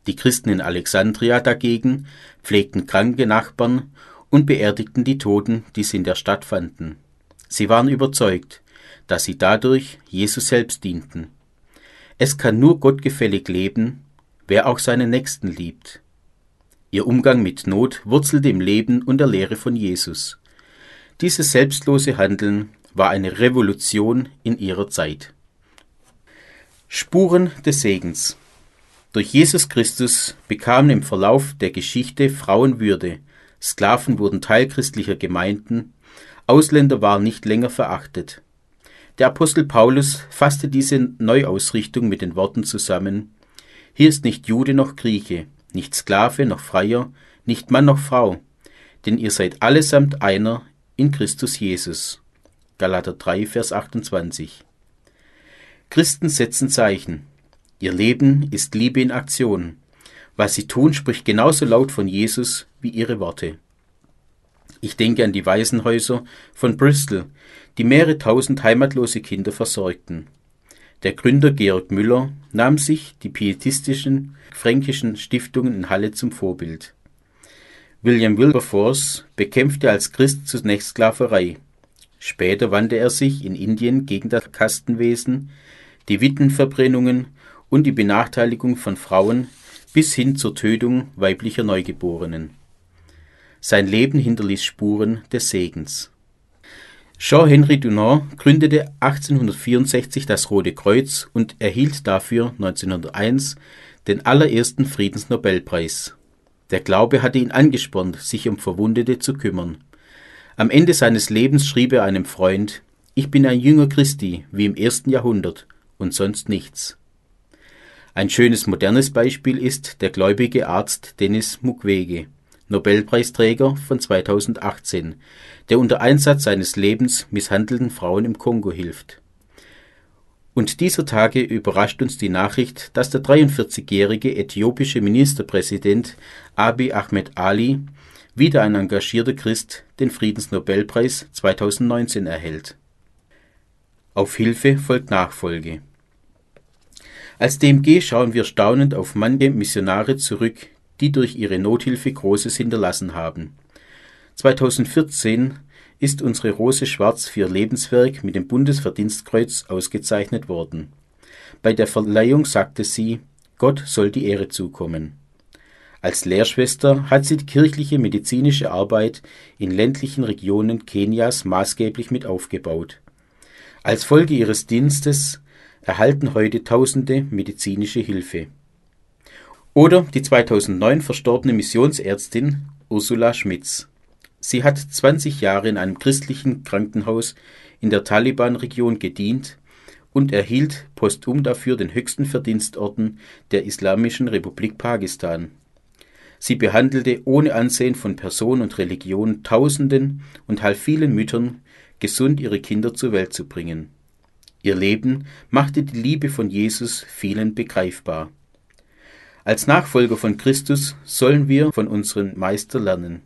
Die Christen in Alexandria dagegen pflegten kranke Nachbarn und beerdigten die Toten, die sie in der Stadt fanden. Sie waren überzeugt, dass sie dadurch Jesus selbst dienten. Es kann nur gottgefällig leben, wer auch seinen Nächsten liebt. Ihr Umgang mit Not wurzelte im Leben und der Lehre von Jesus. Dieses selbstlose Handeln war eine Revolution in ihrer Zeit. Spuren des Segens Durch Jesus Christus bekamen im Verlauf der Geschichte Frauen Würde, Sklaven wurden Teil christlicher Gemeinden, Ausländer waren nicht länger verachtet. Der Apostel Paulus fasste diese Neuausrichtung mit den Worten zusammen hier ist nicht Jude noch Grieche, nicht Sklave noch Freier, nicht Mann noch Frau, denn ihr seid allesamt einer in Christus Jesus. Galater 3, Vers 28. Christen setzen Zeichen. Ihr Leben ist Liebe in Aktion. Was sie tun, spricht genauso laut von Jesus wie ihre Worte. Ich denke an die Waisenhäuser von Bristol, die mehrere tausend heimatlose Kinder versorgten. Der Gründer Georg Müller nahm sich die pietistischen fränkischen Stiftungen in Halle zum Vorbild. William Wilberforce bekämpfte als Christ zunächst Sklaverei. Später wandte er sich in Indien gegen das Kastenwesen, die Witwenverbrennungen und die Benachteiligung von Frauen bis hin zur Tötung weiblicher Neugeborenen. Sein Leben hinterließ Spuren des Segens. Jean-Henri Dunant gründete 1864 das Rote Kreuz und erhielt dafür 1901 den allerersten Friedensnobelpreis. Der Glaube hatte ihn angespornt, sich um Verwundete zu kümmern. Am Ende seines Lebens schrieb er einem Freund, ich bin ein Jünger Christi, wie im ersten Jahrhundert, und sonst nichts. Ein schönes modernes Beispiel ist der gläubige Arzt Denis Mukwege. Nobelpreisträger von 2018, der unter Einsatz seines Lebens misshandelten Frauen im Kongo hilft. Und dieser Tage überrascht uns die Nachricht, dass der 43-jährige äthiopische Ministerpräsident Abiy Ahmed Ali, wieder ein engagierter Christ, den Friedensnobelpreis 2019 erhält. Auf Hilfe folgt Nachfolge. Als DMG schauen wir staunend auf manche Missionare zurück, die durch ihre Nothilfe Großes hinterlassen haben. 2014 ist unsere Rose Schwarz für ihr Lebenswerk mit dem Bundesverdienstkreuz ausgezeichnet worden. Bei der Verleihung sagte sie, Gott soll die Ehre zukommen. Als Lehrschwester hat sie die kirchliche medizinische Arbeit in ländlichen Regionen Kenias maßgeblich mit aufgebaut. Als Folge ihres Dienstes erhalten heute Tausende medizinische Hilfe. Oder die 2009 verstorbene Missionsärztin Ursula Schmitz. Sie hat 20 Jahre in einem christlichen Krankenhaus in der Taliban-Region gedient und erhielt postum dafür den höchsten Verdienstorden der Islamischen Republik Pakistan. Sie behandelte ohne Ansehen von Person und Religion Tausenden und half vielen Müttern, gesund ihre Kinder zur Welt zu bringen. Ihr Leben machte die Liebe von Jesus vielen begreifbar. Als Nachfolger von Christus sollen wir von unserem Meister lernen.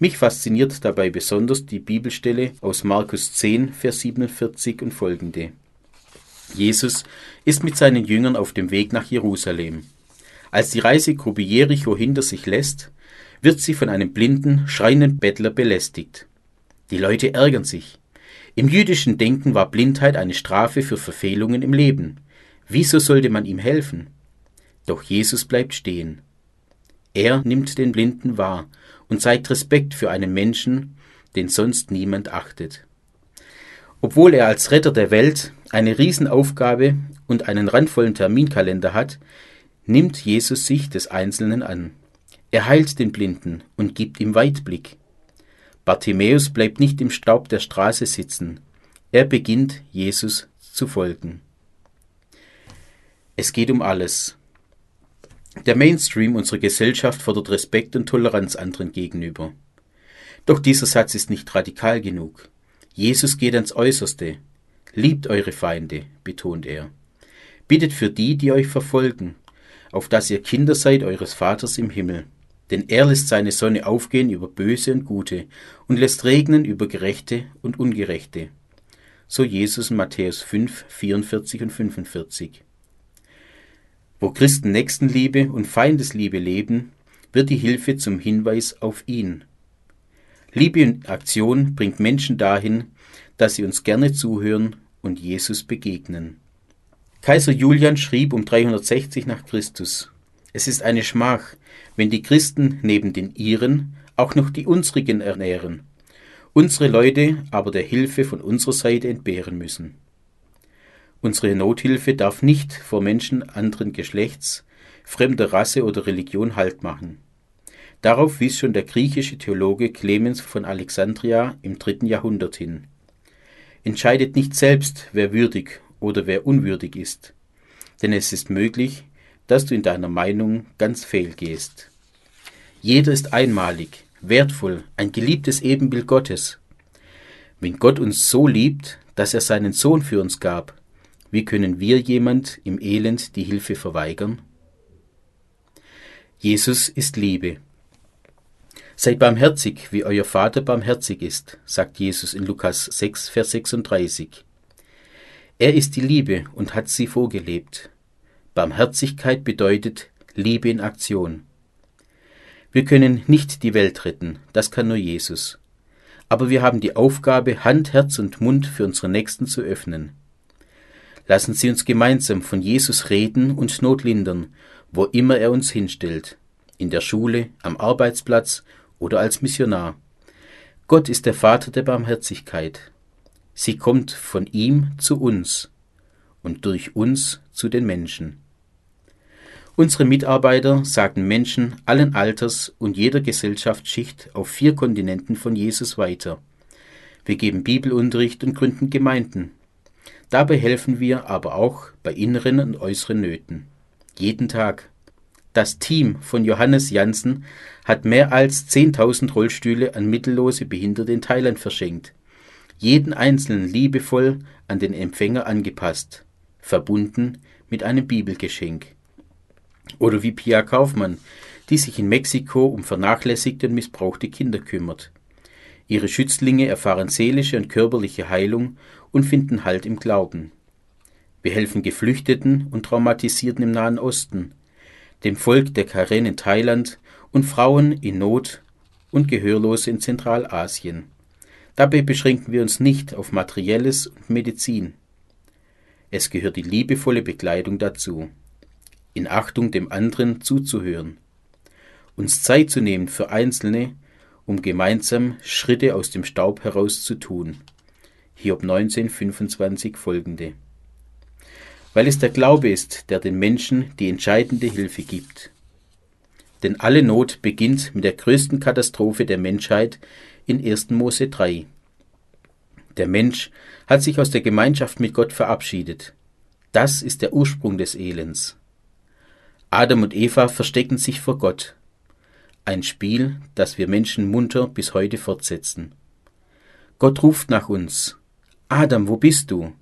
Mich fasziniert dabei besonders die Bibelstelle aus Markus 10, Vers 47 und folgende. Jesus ist mit seinen Jüngern auf dem Weg nach Jerusalem. Als die Reisegruppe Jericho hinter sich lässt, wird sie von einem blinden, schreienden Bettler belästigt. Die Leute ärgern sich. Im jüdischen Denken war Blindheit eine Strafe für Verfehlungen im Leben. Wieso sollte man ihm helfen? Doch Jesus bleibt stehen. Er nimmt den Blinden wahr und zeigt Respekt für einen Menschen, den sonst niemand achtet. Obwohl er als Retter der Welt eine Riesenaufgabe und einen randvollen Terminkalender hat, nimmt Jesus sich des Einzelnen an. Er heilt den Blinden und gibt ihm Weitblick. Bartimäus bleibt nicht im Staub der Straße sitzen. Er beginnt, Jesus zu folgen. Es geht um alles. Der Mainstream unserer Gesellschaft fordert Respekt und Toleranz anderen gegenüber. Doch dieser Satz ist nicht radikal genug. Jesus geht ans Äußerste. Liebt eure Feinde, betont er. Bittet für die, die euch verfolgen, auf dass ihr Kinder seid eures Vaters im Himmel. Denn er lässt seine Sonne aufgehen über Böse und Gute und lässt regnen über Gerechte und Ungerechte. So Jesus in Matthäus 5, 44 und 45. Wo Christen Nächstenliebe und Feindesliebe leben, wird die Hilfe zum Hinweis auf ihn. Liebe in Aktion bringt Menschen dahin, dass sie uns gerne zuhören und Jesus begegnen. Kaiser Julian schrieb um 360 nach Christus: Es ist eine Schmach, wenn die Christen neben den ihren auch noch die unsrigen ernähren, unsere Leute aber der Hilfe von unserer Seite entbehren müssen. Unsere Nothilfe darf nicht vor Menschen anderen Geschlechts, fremder Rasse oder Religion Halt machen. Darauf wies schon der griechische Theologe Clemens von Alexandria im dritten Jahrhundert hin. Entscheidet nicht selbst, wer würdig oder wer unwürdig ist, denn es ist möglich, dass du in deiner Meinung ganz fehl gehst. Jeder ist einmalig, wertvoll, ein geliebtes Ebenbild Gottes. Wenn Gott uns so liebt, dass er seinen Sohn für uns gab, wie können wir jemand im Elend die Hilfe verweigern? Jesus ist Liebe. Seid barmherzig, wie euer Vater barmherzig ist, sagt Jesus in Lukas 6, Vers 36. Er ist die Liebe und hat sie vorgelebt. Barmherzigkeit bedeutet Liebe in Aktion. Wir können nicht die Welt retten, das kann nur Jesus. Aber wir haben die Aufgabe, Hand, Herz und Mund für unsere Nächsten zu öffnen. Lassen Sie uns gemeinsam von Jesus reden und Not lindern, wo immer er uns hinstellt, in der Schule, am Arbeitsplatz oder als Missionar. Gott ist der Vater der Barmherzigkeit. Sie kommt von ihm zu uns und durch uns zu den Menschen. Unsere Mitarbeiter sagen Menschen allen Alters und jeder Gesellschaftsschicht auf vier Kontinenten von Jesus weiter. Wir geben Bibelunterricht und gründen Gemeinden. Dabei helfen wir aber auch bei inneren und äußeren Nöten. Jeden Tag. Das Team von Johannes Janssen hat mehr als 10.000 Rollstühle an mittellose Behinderte in Thailand verschenkt jeden einzelnen liebevoll an den Empfänger angepasst, verbunden mit einem Bibelgeschenk. Oder wie Pia Kaufmann, die sich in Mexiko um vernachlässigte und missbrauchte Kinder kümmert. Ihre Schützlinge erfahren seelische und körperliche Heilung und finden Halt im Glauben. Wir helfen Geflüchteten und Traumatisierten im Nahen Osten, dem Volk der Karen in Thailand und Frauen in Not und Gehörlose in Zentralasien. Dabei beschränken wir uns nicht auf Materielles und Medizin. Es gehört die liebevolle Begleitung dazu, in Achtung dem anderen zuzuhören, uns Zeit zu nehmen für Einzelne, um gemeinsam Schritte aus dem Staub heraus zu tun. Hiob 1925 folgende. Weil es der Glaube ist, der den Menschen die entscheidende Hilfe gibt. denn alle Not beginnt mit der größten Katastrophe der Menschheit in 1. Mose 3. Der Mensch hat sich aus der Gemeinschaft mit Gott verabschiedet. Das ist der Ursprung des Elends. Adam und Eva verstecken sich vor Gott. Ein Spiel, das wir Menschen munter bis heute fortsetzen. Gott ruft nach uns. Adam, wo bist du?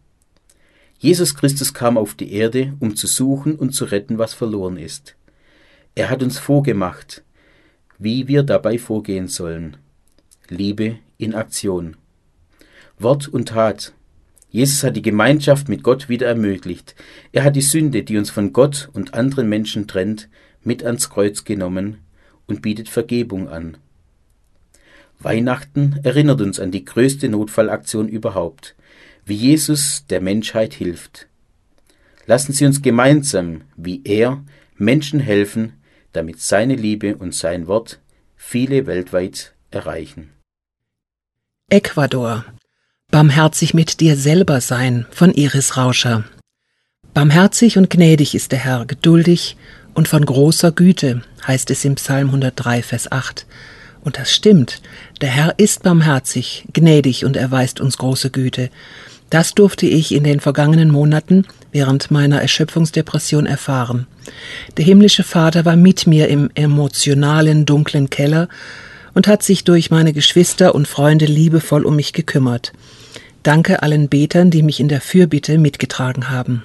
Jesus Christus kam auf die Erde, um zu suchen und zu retten, was verloren ist. Er hat uns vorgemacht, wie wir dabei vorgehen sollen. Liebe in Aktion. Wort und Tat. Jesus hat die Gemeinschaft mit Gott wieder ermöglicht. Er hat die Sünde, die uns von Gott und anderen Menschen trennt, mit ans Kreuz genommen und bietet Vergebung an. Weihnachten erinnert uns an die größte Notfallaktion überhaupt, wie Jesus der Menschheit hilft. Lassen Sie uns gemeinsam, wie er, Menschen helfen, damit seine Liebe und sein Wort viele weltweit erreichen. Ecuador. Barmherzig mit dir selber sein von Iris Rauscher. Barmherzig und gnädig ist der Herr, geduldig und von großer Güte, heißt es im Psalm 103, Vers 8. Und das stimmt. Der Herr ist barmherzig, gnädig und erweist uns große Güte. Das durfte ich in den vergangenen Monaten während meiner Erschöpfungsdepression erfahren. Der himmlische Vater war mit mir im emotionalen, dunklen Keller und hat sich durch meine Geschwister und Freunde liebevoll um mich gekümmert. Danke allen Betern, die mich in der Fürbitte mitgetragen haben.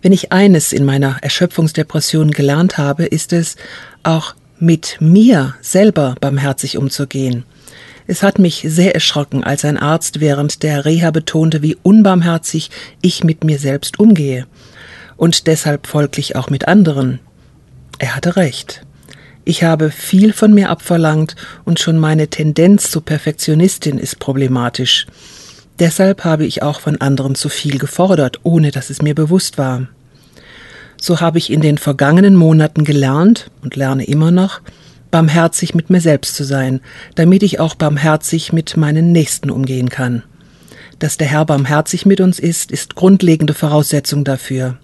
Wenn ich eines in meiner Erschöpfungsdepression gelernt habe, ist es, auch mit mir selber barmherzig umzugehen. Es hat mich sehr erschrocken, als ein Arzt während der Reha betonte, wie unbarmherzig ich mit mir selbst umgehe. Und deshalb folglich auch mit anderen. Er hatte recht. Ich habe viel von mir abverlangt und schon meine Tendenz zur Perfektionistin ist problematisch. Deshalb habe ich auch von anderen zu viel gefordert, ohne dass es mir bewusst war. So habe ich in den vergangenen Monaten gelernt und lerne immer noch, barmherzig mit mir selbst zu sein, damit ich auch barmherzig mit meinen Nächsten umgehen kann. Dass der Herr barmherzig mit uns ist, ist grundlegende Voraussetzung dafür.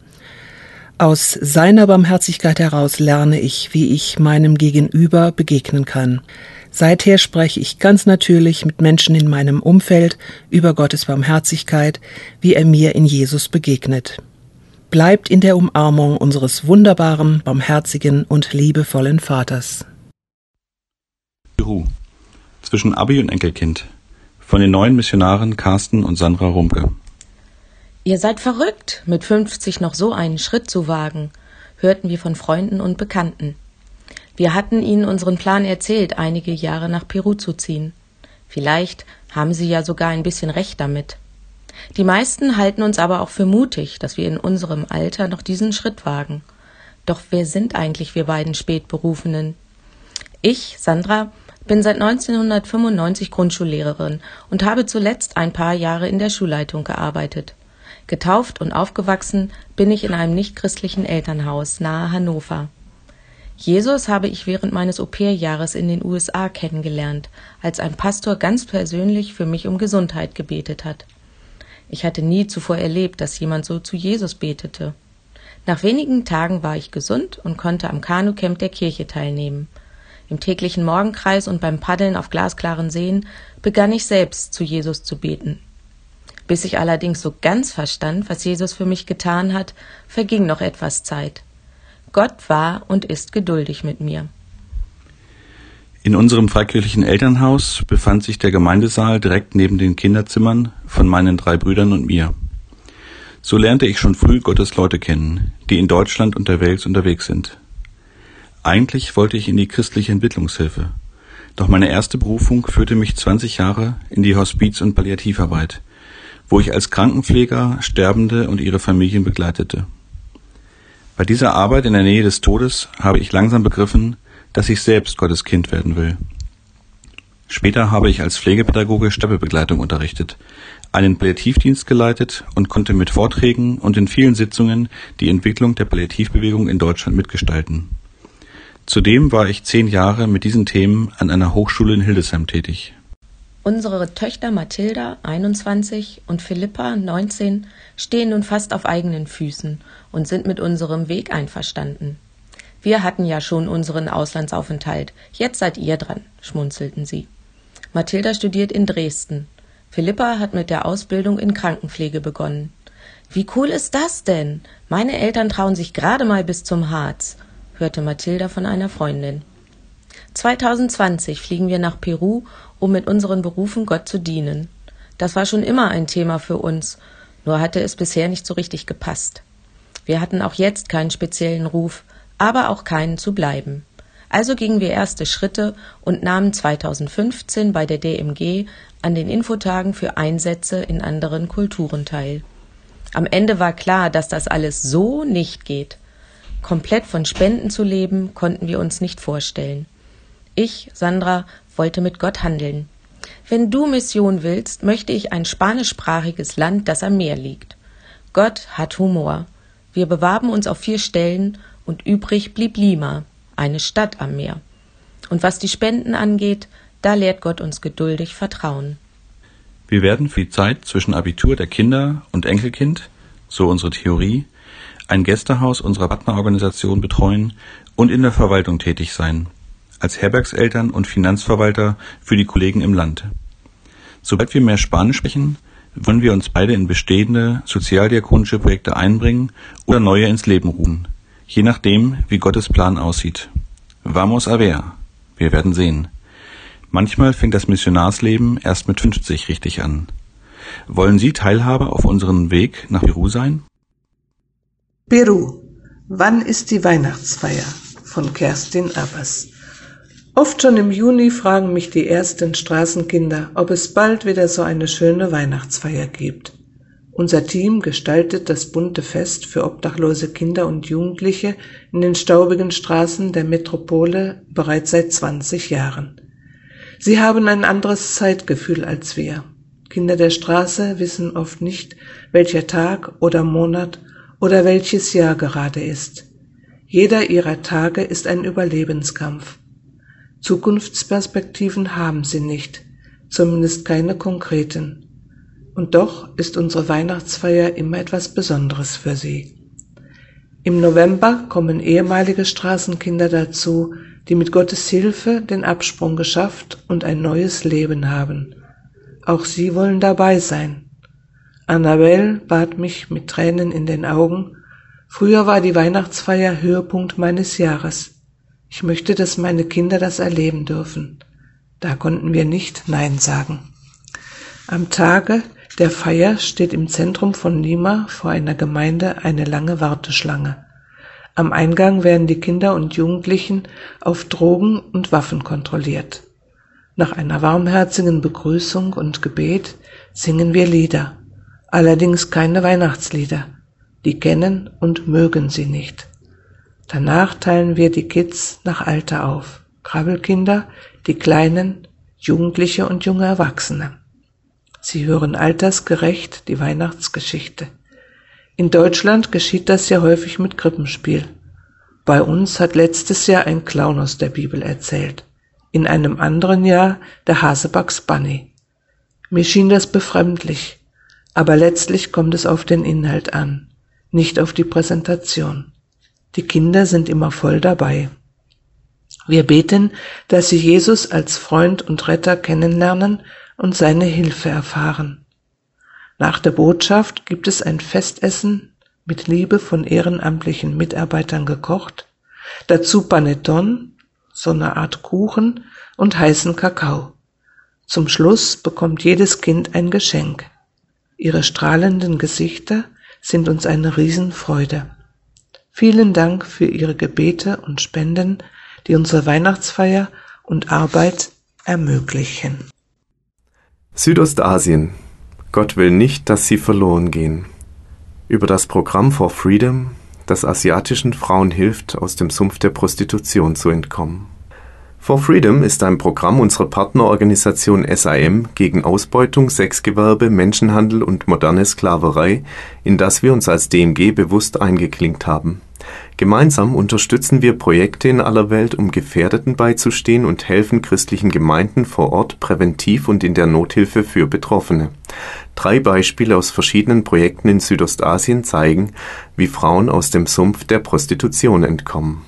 Aus seiner Barmherzigkeit heraus lerne ich, wie ich meinem Gegenüber begegnen kann. Seither spreche ich ganz natürlich mit Menschen in meinem Umfeld über Gottes Barmherzigkeit, wie er mir in Jesus begegnet. Bleibt in der Umarmung unseres wunderbaren, barmherzigen und liebevollen Vaters. Peru. Zwischen Abi und Enkelkind. Von den neuen Missionaren Carsten und Sandra Rumke. Ihr seid verrückt, mit 50 noch so einen Schritt zu wagen, hörten wir von Freunden und Bekannten. Wir hatten ihnen unseren Plan erzählt, einige Jahre nach Peru zu ziehen. Vielleicht haben sie ja sogar ein bisschen recht damit. Die meisten halten uns aber auch für mutig, dass wir in unserem Alter noch diesen Schritt wagen. Doch wer sind eigentlich wir beiden Spätberufenen? Ich, Sandra, bin seit 1995 Grundschullehrerin und habe zuletzt ein paar Jahre in der Schulleitung gearbeitet. Getauft und aufgewachsen bin ich in einem nichtchristlichen Elternhaus nahe Hannover. Jesus habe ich während meines Au-pair-Jahres in den USA kennengelernt, als ein Pastor ganz persönlich für mich um Gesundheit gebetet hat. Ich hatte nie zuvor erlebt, dass jemand so zu Jesus betete. Nach wenigen Tagen war ich gesund und konnte am Kanucamp der Kirche teilnehmen. Im täglichen Morgenkreis und beim Paddeln auf glasklaren Seen begann ich selbst zu Jesus zu beten. Bis ich allerdings so ganz verstand, was Jesus für mich getan hat, verging noch etwas Zeit. Gott war und ist geduldig mit mir. In unserem freikirchlichen Elternhaus befand sich der Gemeindesaal direkt neben den Kinderzimmern von meinen drei Brüdern und mir. So lernte ich schon früh Gottes Leute kennen, die in Deutschland und der Welt unterwegs sind. Eigentlich wollte ich in die christliche Entwicklungshilfe, doch meine erste Berufung führte mich 20 Jahre in die Hospiz- und Palliativarbeit, wo ich als Krankenpfleger Sterbende und ihre Familien begleitete. Bei dieser Arbeit in der Nähe des Todes habe ich langsam begriffen, dass ich selbst Gottes Kind werden will. Später habe ich als Pflegepädagoge Sterbebegleitung unterrichtet, einen Palliativdienst geleitet und konnte mit Vorträgen und in vielen Sitzungen die Entwicklung der Palliativbewegung in Deutschland mitgestalten. Zudem war ich zehn Jahre mit diesen Themen an einer Hochschule in Hildesheim tätig. Unsere Töchter Mathilda, 21, und Philippa, 19, stehen nun fast auf eigenen Füßen und sind mit unserem Weg einverstanden. Wir hatten ja schon unseren Auslandsaufenthalt. Jetzt seid ihr dran, schmunzelten sie. Mathilda studiert in Dresden. Philippa hat mit der Ausbildung in Krankenpflege begonnen. Wie cool ist das denn? Meine Eltern trauen sich gerade mal bis zum Harz, hörte Mathilda von einer Freundin. 2020 fliegen wir nach Peru, um mit unseren Berufen Gott zu dienen. Das war schon immer ein Thema für uns, nur hatte es bisher nicht so richtig gepasst. Wir hatten auch jetzt keinen speziellen Ruf, aber auch keinen zu bleiben. Also gingen wir erste Schritte und nahmen 2015 bei der DMG an den Infotagen für Einsätze in anderen Kulturen teil. Am Ende war klar, dass das alles so nicht geht. Komplett von Spenden zu leben, konnten wir uns nicht vorstellen. Ich, Sandra, wollte mit Gott handeln. Wenn du Mission willst, möchte ich ein spanischsprachiges Land, das am Meer liegt. Gott hat Humor. Wir bewarben uns auf vier Stellen und übrig blieb Lima, eine Stadt am Meer. Und was die Spenden angeht, da lehrt Gott uns geduldig Vertrauen. Wir werden für die Zeit zwischen Abitur der Kinder und Enkelkind, so unsere Theorie, ein Gästehaus unserer Partnerorganisation betreuen und in der Verwaltung tätig sein, als Herbergseltern und Finanzverwalter für die Kollegen im Land. Sobald wir mehr Spanisch sprechen, wollen wir uns beide in bestehende sozialdiakonische Projekte einbringen oder neue ins Leben rufen je nachdem, wie Gottes Plan aussieht. Vamos a ver. Wir werden sehen. Manchmal fängt das Missionarsleben erst mit 50 richtig an. Wollen Sie Teilhaber auf unserem Weg nach Peru sein? Peru. Wann ist die Weihnachtsfeier? Von Kerstin Abbas. Oft schon im Juni fragen mich die ersten Straßenkinder, ob es bald wieder so eine schöne Weihnachtsfeier gibt. Unser Team gestaltet das bunte Fest für obdachlose Kinder und Jugendliche in den staubigen Straßen der Metropole bereits seit 20 Jahren. Sie haben ein anderes Zeitgefühl als wir. Kinder der Straße wissen oft nicht, welcher Tag oder Monat oder welches Jahr gerade ist. Jeder ihrer Tage ist ein Überlebenskampf. Zukunftsperspektiven haben sie nicht, zumindest keine konkreten. Und doch ist unsere Weihnachtsfeier immer etwas Besonderes für sie. Im November kommen ehemalige Straßenkinder dazu, die mit Gottes Hilfe den Absprung geschafft und ein neues Leben haben. Auch sie wollen dabei sein. Annabelle bat mich mit Tränen in den Augen, früher war die Weihnachtsfeier Höhepunkt meines Jahres. Ich möchte, dass meine Kinder das erleben dürfen. Da konnten wir nicht Nein sagen. Am Tage der Feier steht im Zentrum von Lima vor einer Gemeinde eine lange Warteschlange. Am Eingang werden die Kinder und Jugendlichen auf Drogen und Waffen kontrolliert. Nach einer warmherzigen Begrüßung und Gebet singen wir Lieder, allerdings keine Weihnachtslieder, die kennen und mögen sie nicht. Danach teilen wir die Kids nach Alter auf, Krabbelkinder, die Kleinen, Jugendliche und junge Erwachsene. Sie hören altersgerecht die Weihnachtsgeschichte. In Deutschland geschieht das ja häufig mit Krippenspiel. Bei uns hat letztes Jahr ein Clown aus der Bibel erzählt. In einem anderen Jahr der Hase Bugs Bunny. Mir schien das befremdlich, aber letztlich kommt es auf den Inhalt an, nicht auf die Präsentation. Die Kinder sind immer voll dabei. Wir beten, dass sie Jesus als Freund und Retter kennenlernen und seine Hilfe erfahren. Nach der Botschaft gibt es ein Festessen mit Liebe von ehrenamtlichen Mitarbeitern gekocht, dazu Panettone, so eine Art Kuchen und heißen Kakao. Zum Schluss bekommt jedes Kind ein Geschenk. Ihre strahlenden Gesichter sind uns eine Riesenfreude. Vielen Dank für Ihre Gebete und Spenden, die unsere Weihnachtsfeier und Arbeit ermöglichen. Südostasien. Gott will nicht, dass sie verloren gehen. Über das Programm For Freedom, das asiatischen Frauen hilft, aus dem Sumpf der Prostitution zu entkommen. For Freedom ist ein Programm unserer Partnerorganisation SAM gegen Ausbeutung, Sexgewerbe, Menschenhandel und moderne Sklaverei, in das wir uns als DMG bewusst eingeklinkt haben. Gemeinsam unterstützen wir Projekte in aller Welt, um Gefährdeten beizustehen und helfen christlichen Gemeinden vor Ort präventiv und in der Nothilfe für Betroffene. Drei Beispiele aus verschiedenen Projekten in Südostasien zeigen, wie Frauen aus dem Sumpf der Prostitution entkommen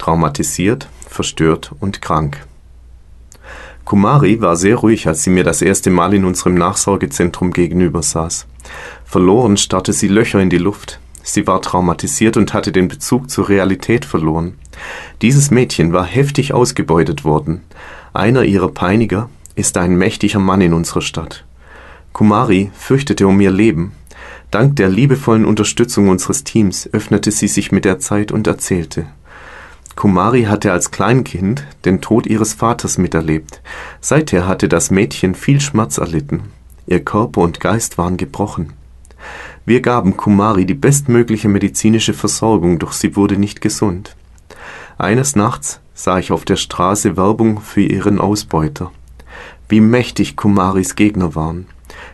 traumatisiert, verstört und krank. Kumari war sehr ruhig, als sie mir das erste Mal in unserem Nachsorgezentrum gegenüber saß. Verloren starrte sie Löcher in die Luft. Sie war traumatisiert und hatte den Bezug zur Realität verloren. Dieses Mädchen war heftig ausgebeutet worden. Einer ihrer Peiniger ist ein mächtiger Mann in unserer Stadt. Kumari fürchtete um ihr Leben. Dank der liebevollen Unterstützung unseres Teams öffnete sie sich mit der Zeit und erzählte. Kumari hatte als Kleinkind den Tod ihres Vaters miterlebt. Seither hatte das Mädchen viel Schmerz erlitten. Ihr Körper und Geist waren gebrochen. Wir gaben Kumari die bestmögliche medizinische Versorgung, doch sie wurde nicht gesund. Eines Nachts sah ich auf der Straße Werbung für ihren Ausbeuter. Wie mächtig Kumaris Gegner waren.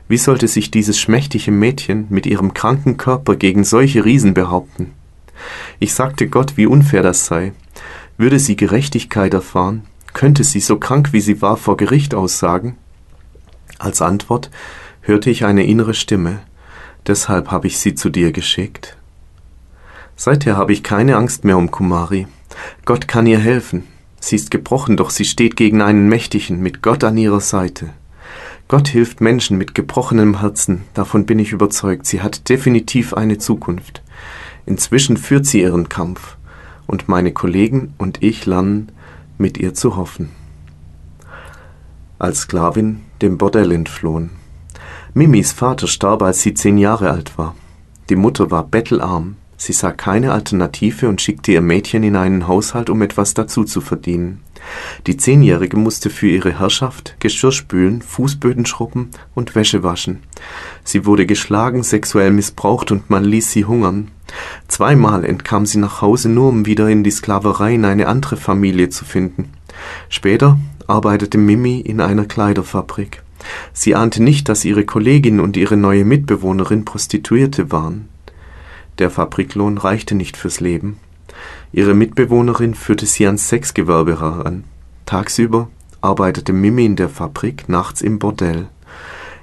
Wie sollte sich dieses schmächtige Mädchen mit ihrem kranken Körper gegen solche Riesen behaupten? Ich sagte Gott, wie unfair das sei. Würde sie Gerechtigkeit erfahren, könnte sie, so krank wie sie war, vor Gericht aussagen? Als Antwort hörte ich eine innere Stimme. Deshalb habe ich sie zu dir geschickt. Seither habe ich keine Angst mehr um Kumari. Gott kann ihr helfen. Sie ist gebrochen, doch sie steht gegen einen Mächtigen mit Gott an ihrer Seite. Gott hilft Menschen mit gebrochenem Herzen, davon bin ich überzeugt. Sie hat definitiv eine Zukunft. Inzwischen führt sie ihren Kampf und meine Kollegen und ich lernen, mit ihr zu hoffen. Als Sklavin dem Bordell entflohen. Mimis Vater starb, als sie zehn Jahre alt war. Die Mutter war bettelarm, sie sah keine Alternative und schickte ihr Mädchen in einen Haushalt, um etwas dazu zu verdienen. Die Zehnjährige musste für ihre Herrschaft Geschirr spülen, Fußböden schrubben und Wäsche waschen. Sie wurde geschlagen, sexuell missbraucht und man ließ sie hungern. Zweimal entkam sie nach Hause, nur um wieder in die Sklaverei in eine andere Familie zu finden. Später arbeitete Mimi in einer Kleiderfabrik. Sie ahnte nicht, dass ihre Kollegin und ihre neue Mitbewohnerin Prostituierte waren. Der Fabriklohn reichte nicht fürs Leben. Ihre Mitbewohnerin führte sie ans Sexgewerbe heran. Tagsüber arbeitete Mimi in der Fabrik, nachts im Bordell.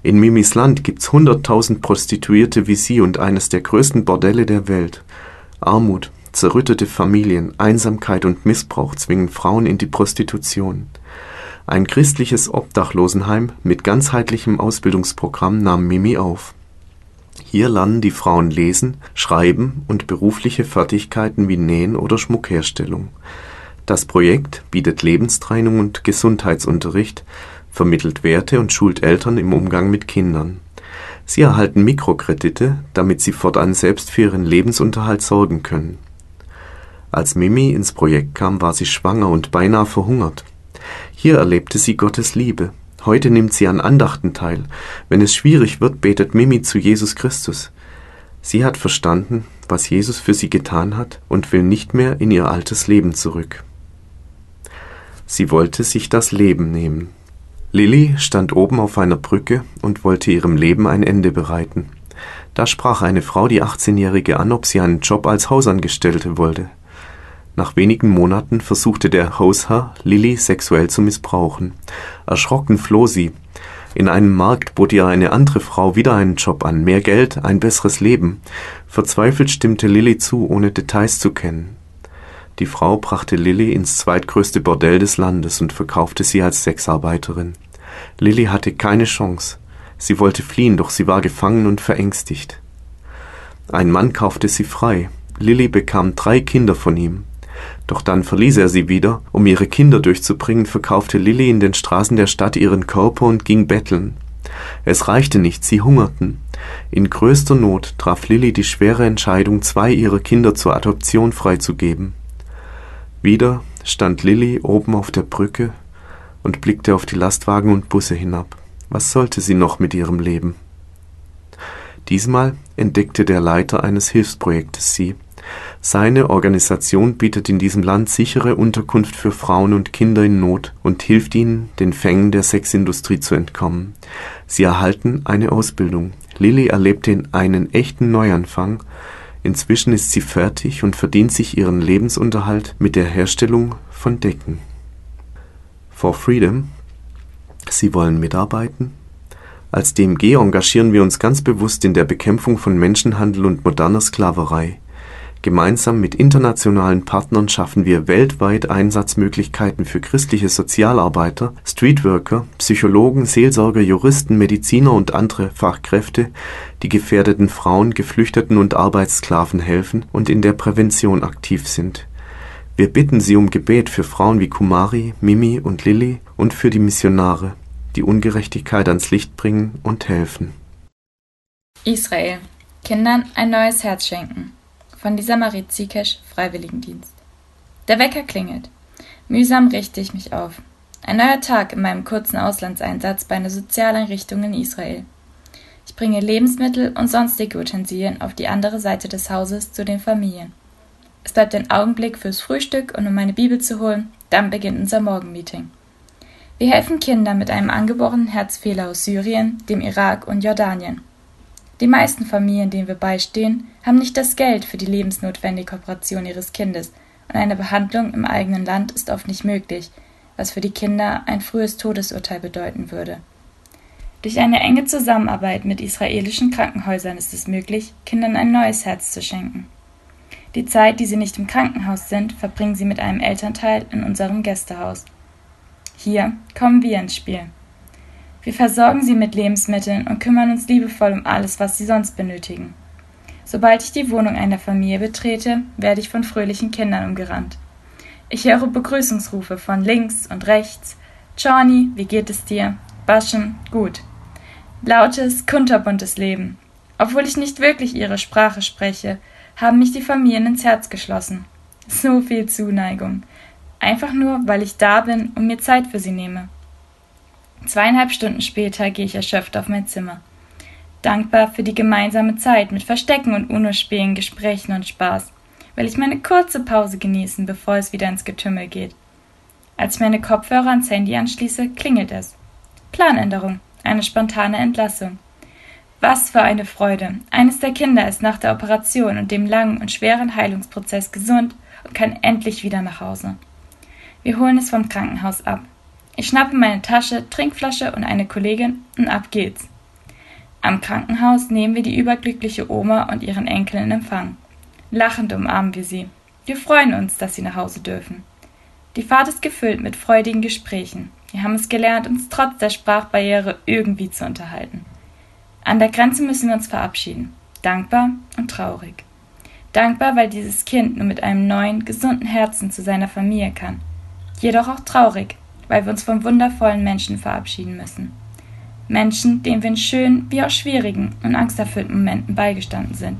In Mimis Land gibt's hunderttausend Prostituierte wie sie und eines der größten Bordelle der Welt. Armut, zerrüttete Familien, Einsamkeit und Missbrauch zwingen Frauen in die Prostitution. Ein christliches Obdachlosenheim mit ganzheitlichem Ausbildungsprogramm nahm Mimi auf. Hier lernen die Frauen Lesen, Schreiben und berufliche Fertigkeiten wie Nähen oder Schmuckherstellung. Das Projekt bietet Lebenstraining und Gesundheitsunterricht, vermittelt Werte und schult Eltern im Umgang mit Kindern. Sie erhalten Mikrokredite, damit sie fortan selbst für ihren Lebensunterhalt sorgen können. Als Mimi ins Projekt kam, war sie schwanger und beinahe verhungert. Hier erlebte sie Gottes Liebe. Heute nimmt sie an Andachten teil. Wenn es schwierig wird, betet Mimi zu Jesus Christus. Sie hat verstanden, was Jesus für sie getan hat und will nicht mehr in ihr altes Leben zurück. Sie wollte sich das Leben nehmen. Lilly stand oben auf einer Brücke und wollte ihrem Leben ein Ende bereiten. Da sprach eine Frau die 18-Jährige an, ob sie einen Job als Hausangestellte wollte. Nach wenigen Monaten versuchte der Hausherr, Lilly sexuell zu missbrauchen. Erschrocken floh sie. In einem Markt bot ihr eine andere Frau wieder einen Job an, mehr Geld, ein besseres Leben. Verzweifelt stimmte Lilly zu, ohne Details zu kennen. Die Frau brachte Lilly ins zweitgrößte Bordell des Landes und verkaufte sie als Sexarbeiterin. Lilly hatte keine Chance. Sie wollte fliehen, doch sie war gefangen und verängstigt. Ein Mann kaufte sie frei. Lilly bekam drei Kinder von ihm. Doch dann verließ er sie wieder. Um ihre Kinder durchzubringen, verkaufte Lilly in den Straßen der Stadt ihren Körper und ging betteln. Es reichte nicht, sie hungerten. In größter Not traf Lilly die schwere Entscheidung, zwei ihrer Kinder zur Adoption freizugeben. Wieder stand Lilly oben auf der Brücke und blickte auf die Lastwagen und Busse hinab. Was sollte sie noch mit ihrem Leben? Diesmal entdeckte der Leiter eines Hilfsprojektes sie. Seine Organisation bietet in diesem Land sichere Unterkunft für Frauen und Kinder in Not und hilft ihnen, den Fängen der Sexindustrie zu entkommen. Sie erhalten eine Ausbildung. Lilly erlebte einen echten Neuanfang. Inzwischen ist sie fertig und verdient sich ihren Lebensunterhalt mit der Herstellung von Decken. For Freedom. Sie wollen mitarbeiten? Als DMG engagieren wir uns ganz bewusst in der Bekämpfung von Menschenhandel und moderner Sklaverei. Gemeinsam mit internationalen Partnern schaffen wir weltweit Einsatzmöglichkeiten für christliche Sozialarbeiter, Streetworker, Psychologen, Seelsorger, Juristen, Mediziner und andere Fachkräfte, die gefährdeten Frauen, Geflüchteten und Arbeitssklaven helfen und in der Prävention aktiv sind. Wir bitten Sie um Gebet für Frauen wie Kumari, Mimi und Lilly und für die Missionare, die Ungerechtigkeit ans Licht bringen und helfen. Israel. Kindern ein neues Herz schenken. Von Lisa Marie Zikesch, Freiwilligendienst. Der Wecker klingelt. Mühsam richte ich mich auf. Ein neuer Tag in meinem kurzen Auslandseinsatz bei einer Sozialeinrichtung in Israel. Ich bringe Lebensmittel und sonstige Utensilien auf die andere Seite des Hauses zu den Familien. Es bleibt ein Augenblick fürs Frühstück und um meine Bibel zu holen, dann beginnt unser Morgenmeeting. Wir helfen Kindern mit einem angeborenen Herzfehler aus Syrien, dem Irak und Jordanien. Die meisten Familien, denen wir beistehen, haben nicht das Geld für die lebensnotwendige Operation ihres Kindes und eine Behandlung im eigenen Land ist oft nicht möglich, was für die Kinder ein frühes Todesurteil bedeuten würde. Durch eine enge Zusammenarbeit mit israelischen Krankenhäusern ist es möglich, Kindern ein neues Herz zu schenken. Die Zeit, die sie nicht im Krankenhaus sind, verbringen sie mit einem Elternteil in unserem Gästehaus. Hier kommen wir ins Spiel. Wir versorgen sie mit Lebensmitteln und kümmern uns liebevoll um alles, was sie sonst benötigen. Sobald ich die Wohnung einer Familie betrete, werde ich von fröhlichen Kindern umgerannt. Ich höre Begrüßungsrufe von links und rechts. Johnny, wie geht es dir? Baschen, gut. Lautes, kunterbuntes Leben. Obwohl ich nicht wirklich ihre Sprache spreche, haben mich die Familien ins Herz geschlossen. So viel Zuneigung. Einfach nur, weil ich da bin und mir Zeit für sie nehme. Zweieinhalb Stunden später gehe ich erschöpft auf mein Zimmer. Dankbar für die gemeinsame Zeit mit Verstecken und UNO-Spielen, Gesprächen und Spaß, will ich meine kurze Pause genießen, bevor es wieder ins Getümmel geht. Als ich meine Kopfhörer ans Handy anschließe, klingelt es. Planänderung, eine spontane Entlassung. Was für eine Freude. Eines der Kinder ist nach der Operation und dem langen und schweren Heilungsprozess gesund und kann endlich wieder nach Hause. Wir holen es vom Krankenhaus ab. Ich schnappe meine Tasche, Trinkflasche und eine Kollegin und ab geht's. Am Krankenhaus nehmen wir die überglückliche Oma und ihren Enkel in Empfang. Lachend umarmen wir sie. Wir freuen uns, dass sie nach Hause dürfen. Die Fahrt ist gefüllt mit freudigen Gesprächen. Wir haben es gelernt, uns trotz der Sprachbarriere irgendwie zu unterhalten. An der Grenze müssen wir uns verabschieden. Dankbar und traurig. Dankbar, weil dieses Kind nur mit einem neuen, gesunden Herzen zu seiner Familie kann. Jedoch auch traurig, weil wir uns von wundervollen Menschen verabschieden müssen. Menschen, denen wir in schönen wie auch schwierigen und angsterfüllten Momenten beigestanden sind.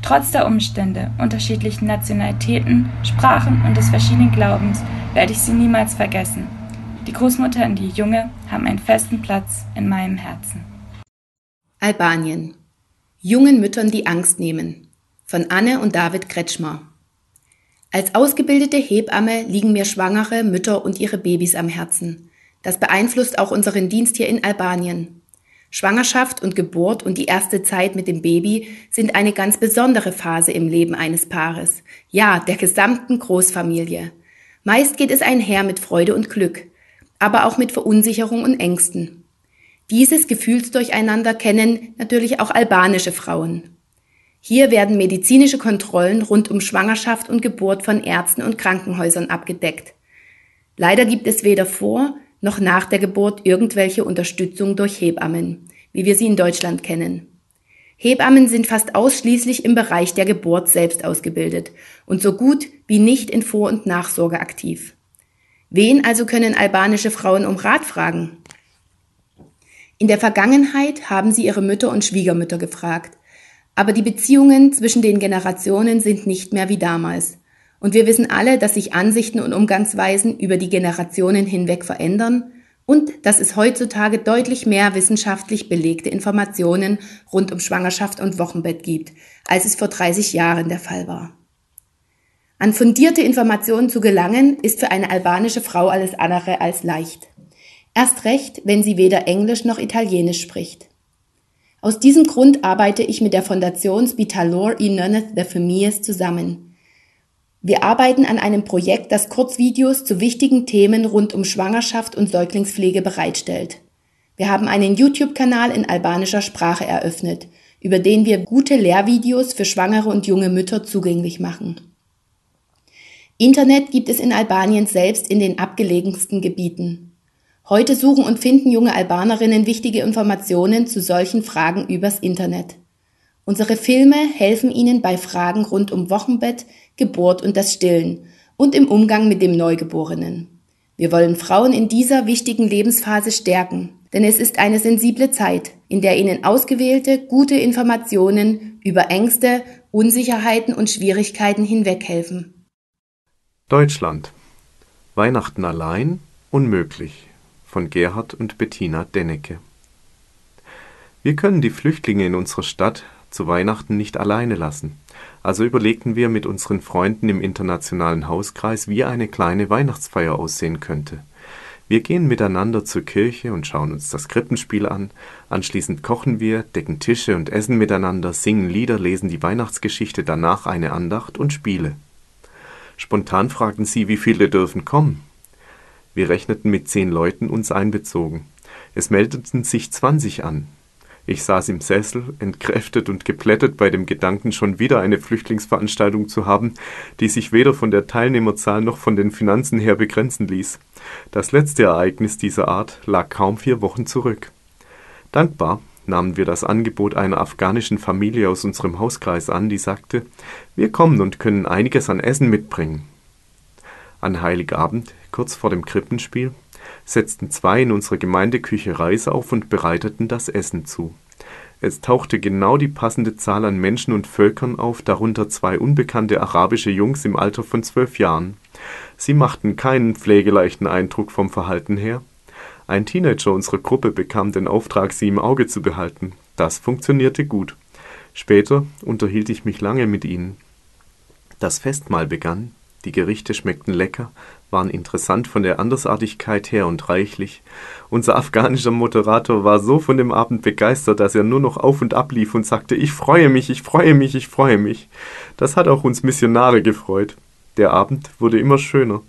Trotz der Umstände, unterschiedlichen Nationalitäten, Sprachen und des verschiedenen Glaubens werde ich sie niemals vergessen. Die Großmutter und die Junge haben einen festen Platz in meinem Herzen. Albanien. Jungen Müttern die Angst nehmen. Von Anne und David Kretschmer. Als ausgebildete Hebamme liegen mir schwangere Mütter und ihre Babys am Herzen. Das beeinflusst auch unseren Dienst hier in Albanien. Schwangerschaft und Geburt und die erste Zeit mit dem Baby sind eine ganz besondere Phase im Leben eines Paares, ja, der gesamten Großfamilie. Meist geht es einher mit Freude und Glück, aber auch mit Verunsicherung und Ängsten. Dieses Gefühlsdurcheinander kennen natürlich auch albanische Frauen. Hier werden medizinische Kontrollen rund um Schwangerschaft und Geburt von Ärzten und Krankenhäusern abgedeckt. Leider gibt es weder vor noch nach der Geburt irgendwelche Unterstützung durch Hebammen, wie wir sie in Deutschland kennen. Hebammen sind fast ausschließlich im Bereich der Geburt selbst ausgebildet und so gut wie nicht in Vor- und Nachsorge aktiv. Wen also können albanische Frauen um Rat fragen? In der Vergangenheit haben sie ihre Mütter und Schwiegermütter gefragt, aber die Beziehungen zwischen den Generationen sind nicht mehr wie damals. Und wir wissen alle, dass sich Ansichten und Umgangsweisen über die Generationen hinweg verändern und dass es heutzutage deutlich mehr wissenschaftlich belegte Informationen rund um Schwangerschaft und Wochenbett gibt, als es vor 30 Jahren der Fall war. An fundierte Informationen zu gelangen, ist für eine albanische Frau alles andere als leicht. Erst recht, wenn sie weder Englisch noch Italienisch spricht. Aus diesem Grund arbeite ich mit der Fondation Spitalor i Nöneth de Familles zusammen. Wir arbeiten an einem Projekt, das Kurzvideos zu wichtigen Themen rund um Schwangerschaft und Säuglingspflege bereitstellt. Wir haben einen YouTube-Kanal in albanischer Sprache eröffnet, über den wir gute Lehrvideos für schwangere und junge Mütter zugänglich machen. Internet gibt es in Albanien selbst in den abgelegensten Gebieten. Heute suchen und finden junge Albanerinnen wichtige Informationen zu solchen Fragen übers Internet. Unsere Filme helfen ihnen bei Fragen rund um Wochenbett, Geburt und das Stillen und im Umgang mit dem Neugeborenen. Wir wollen Frauen in dieser wichtigen Lebensphase stärken, denn es ist eine sensible Zeit, in der ihnen ausgewählte, gute Informationen über Ängste, Unsicherheiten und Schwierigkeiten hinweghelfen. Deutschland. Weihnachten allein unmöglich von Gerhard und Bettina Dennecke. Wir können die Flüchtlinge in unserer Stadt zu Weihnachten nicht alleine lassen. Also überlegten wir mit unseren Freunden im internationalen Hauskreis, wie eine kleine Weihnachtsfeier aussehen könnte. Wir gehen miteinander zur Kirche und schauen uns das Krippenspiel an. Anschließend kochen wir, decken Tische und essen miteinander, singen Lieder, lesen die Weihnachtsgeschichte, danach eine Andacht und Spiele. Spontan fragten sie, wie viele dürfen kommen. Wir rechneten mit zehn Leuten, uns einbezogen. Es meldeten sich zwanzig an. Ich saß im Sessel, entkräftet und geplättet bei dem Gedanken, schon wieder eine Flüchtlingsveranstaltung zu haben, die sich weder von der Teilnehmerzahl noch von den Finanzen her begrenzen ließ. Das letzte Ereignis dieser Art lag kaum vier Wochen zurück. Dankbar nahmen wir das Angebot einer afghanischen Familie aus unserem Hauskreis an, die sagte, wir kommen und können einiges an Essen mitbringen. An Heiligabend, kurz vor dem Krippenspiel, setzten zwei in unserer Gemeindeküche Reis auf und bereiteten das Essen zu. Es tauchte genau die passende Zahl an Menschen und Völkern auf, darunter zwei unbekannte arabische Jungs im Alter von zwölf Jahren. Sie machten keinen pflegeleichten Eindruck vom Verhalten her, ein Teenager unserer Gruppe bekam den Auftrag, sie im Auge zu behalten. Das funktionierte gut. Später unterhielt ich mich lange mit ihnen. Das Festmahl begann, die Gerichte schmeckten lecker, waren interessant von der Andersartigkeit her und reichlich. Unser afghanischer Moderator war so von dem Abend begeistert, dass er nur noch auf und ab lief und sagte, ich freue mich, ich freue mich, ich freue mich. Das hat auch uns Missionare gefreut. Der Abend wurde immer schöner.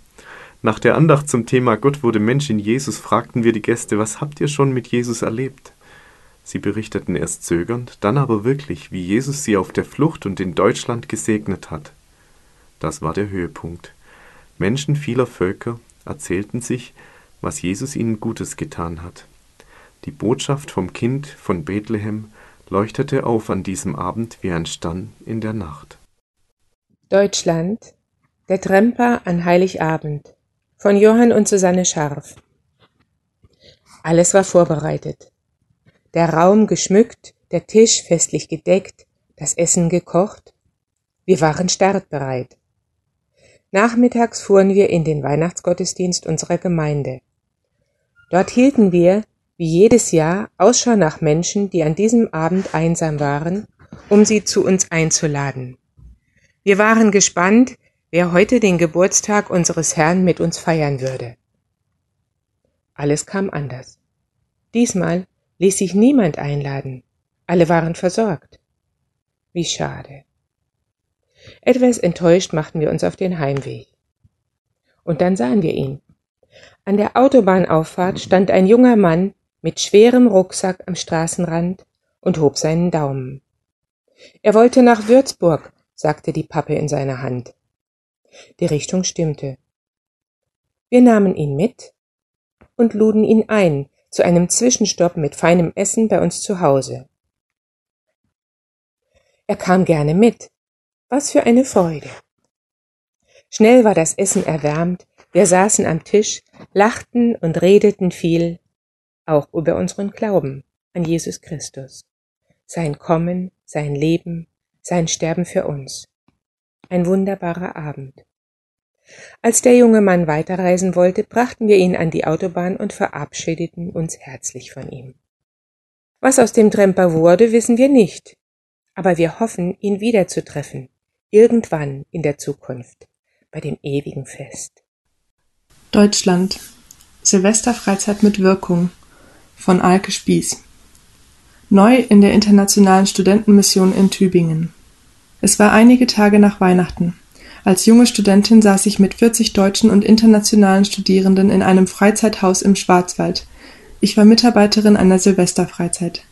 Nach der Andacht zum Thema Gott wurde Mensch in Jesus fragten wir die Gäste, was habt ihr schon mit Jesus erlebt? Sie berichteten erst zögernd, dann aber wirklich, wie Jesus sie auf der Flucht und in Deutschland gesegnet hat. Das war der Höhepunkt. Menschen vieler Völker erzählten sich, was Jesus ihnen Gutes getan hat. Die Botschaft vom Kind von Bethlehem leuchtete auf an diesem Abend wie ein Stern in der Nacht. Deutschland, der Tremper an Heiligabend von Johann und Susanne Scharf. Alles war vorbereitet. Der Raum geschmückt, der Tisch festlich gedeckt, das Essen gekocht. Wir waren startbereit. Nachmittags fuhren wir in den Weihnachtsgottesdienst unserer Gemeinde. Dort hielten wir, wie jedes Jahr, Ausschau nach Menschen, die an diesem Abend einsam waren, um sie zu uns einzuladen. Wir waren gespannt, wer heute den Geburtstag unseres Herrn mit uns feiern würde. Alles kam anders. Diesmal ließ sich niemand einladen. Alle waren versorgt. Wie schade. Etwas enttäuscht machten wir uns auf den Heimweg. Und dann sahen wir ihn. An der Autobahnauffahrt stand ein junger Mann mit schwerem Rucksack am Straßenrand und hob seinen Daumen. Er wollte nach Würzburg, sagte die Pappe in seiner Hand. Die Richtung stimmte. Wir nahmen ihn mit und luden ihn ein zu einem Zwischenstopp mit feinem Essen bei uns zu Hause. Er kam gerne mit. Was für eine Freude. Schnell war das Essen erwärmt, wir saßen am Tisch, lachten und redeten viel, auch über unseren Glauben an Jesus Christus, sein Kommen, sein Leben, sein Sterben für uns. Ein wunderbarer Abend. Als der junge Mann weiterreisen wollte, brachten wir ihn an die Autobahn und verabschiedeten uns herzlich von ihm. Was aus dem Tremper wurde, wissen wir nicht, aber wir hoffen, ihn wiederzutreffen, irgendwann in der Zukunft, bei dem ewigen Fest. Deutschland Silvesterfreizeit mit Wirkung von Alke Spieß Neu in der Internationalen Studentenmission in Tübingen. Es war einige Tage nach Weihnachten. Als junge Studentin saß ich mit 40 deutschen und internationalen Studierenden in einem Freizeithaus im Schwarzwald. Ich war Mitarbeiterin einer Silvesterfreizeit.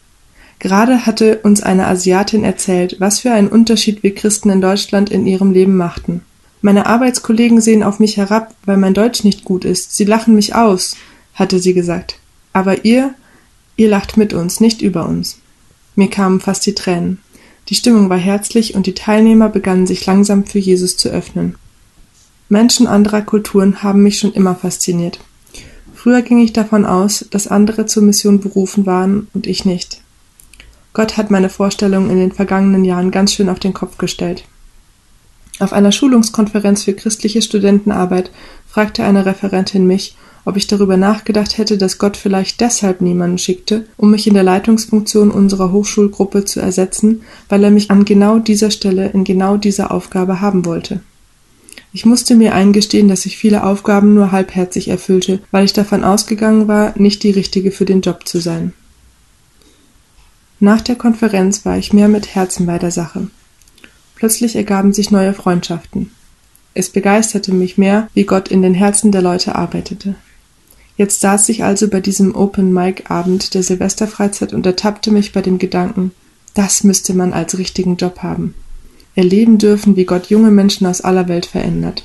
Gerade hatte uns eine Asiatin erzählt, was für einen Unterschied wir Christen in Deutschland in ihrem Leben machten. Meine Arbeitskollegen sehen auf mich herab, weil mein Deutsch nicht gut ist. Sie lachen mich aus, hatte sie gesagt. Aber ihr, ihr lacht mit uns, nicht über uns. Mir kamen fast die Tränen. Die Stimmung war herzlich und die Teilnehmer begannen sich langsam für Jesus zu öffnen. Menschen anderer Kulturen haben mich schon immer fasziniert. Früher ging ich davon aus, dass andere zur Mission berufen waren und ich nicht. Gott hat meine Vorstellungen in den vergangenen Jahren ganz schön auf den Kopf gestellt. Auf einer Schulungskonferenz für christliche Studentenarbeit fragte eine Referentin mich, ob ich darüber nachgedacht hätte, dass Gott vielleicht deshalb niemanden schickte, um mich in der Leitungsfunktion unserer Hochschulgruppe zu ersetzen, weil er mich an genau dieser Stelle in genau dieser Aufgabe haben wollte. Ich musste mir eingestehen, dass ich viele Aufgaben nur halbherzig erfüllte, weil ich davon ausgegangen war, nicht die richtige für den Job zu sein. Nach der Konferenz war ich mehr mit Herzen bei der Sache. Plötzlich ergaben sich neue Freundschaften. Es begeisterte mich mehr, wie Gott in den Herzen der Leute arbeitete. Jetzt saß ich also bei diesem Open-Mic-Abend der Silvesterfreizeit und ertappte mich bei dem Gedanken, das müsste man als richtigen Job haben. Erleben dürfen, wie Gott junge Menschen aus aller Welt verändert.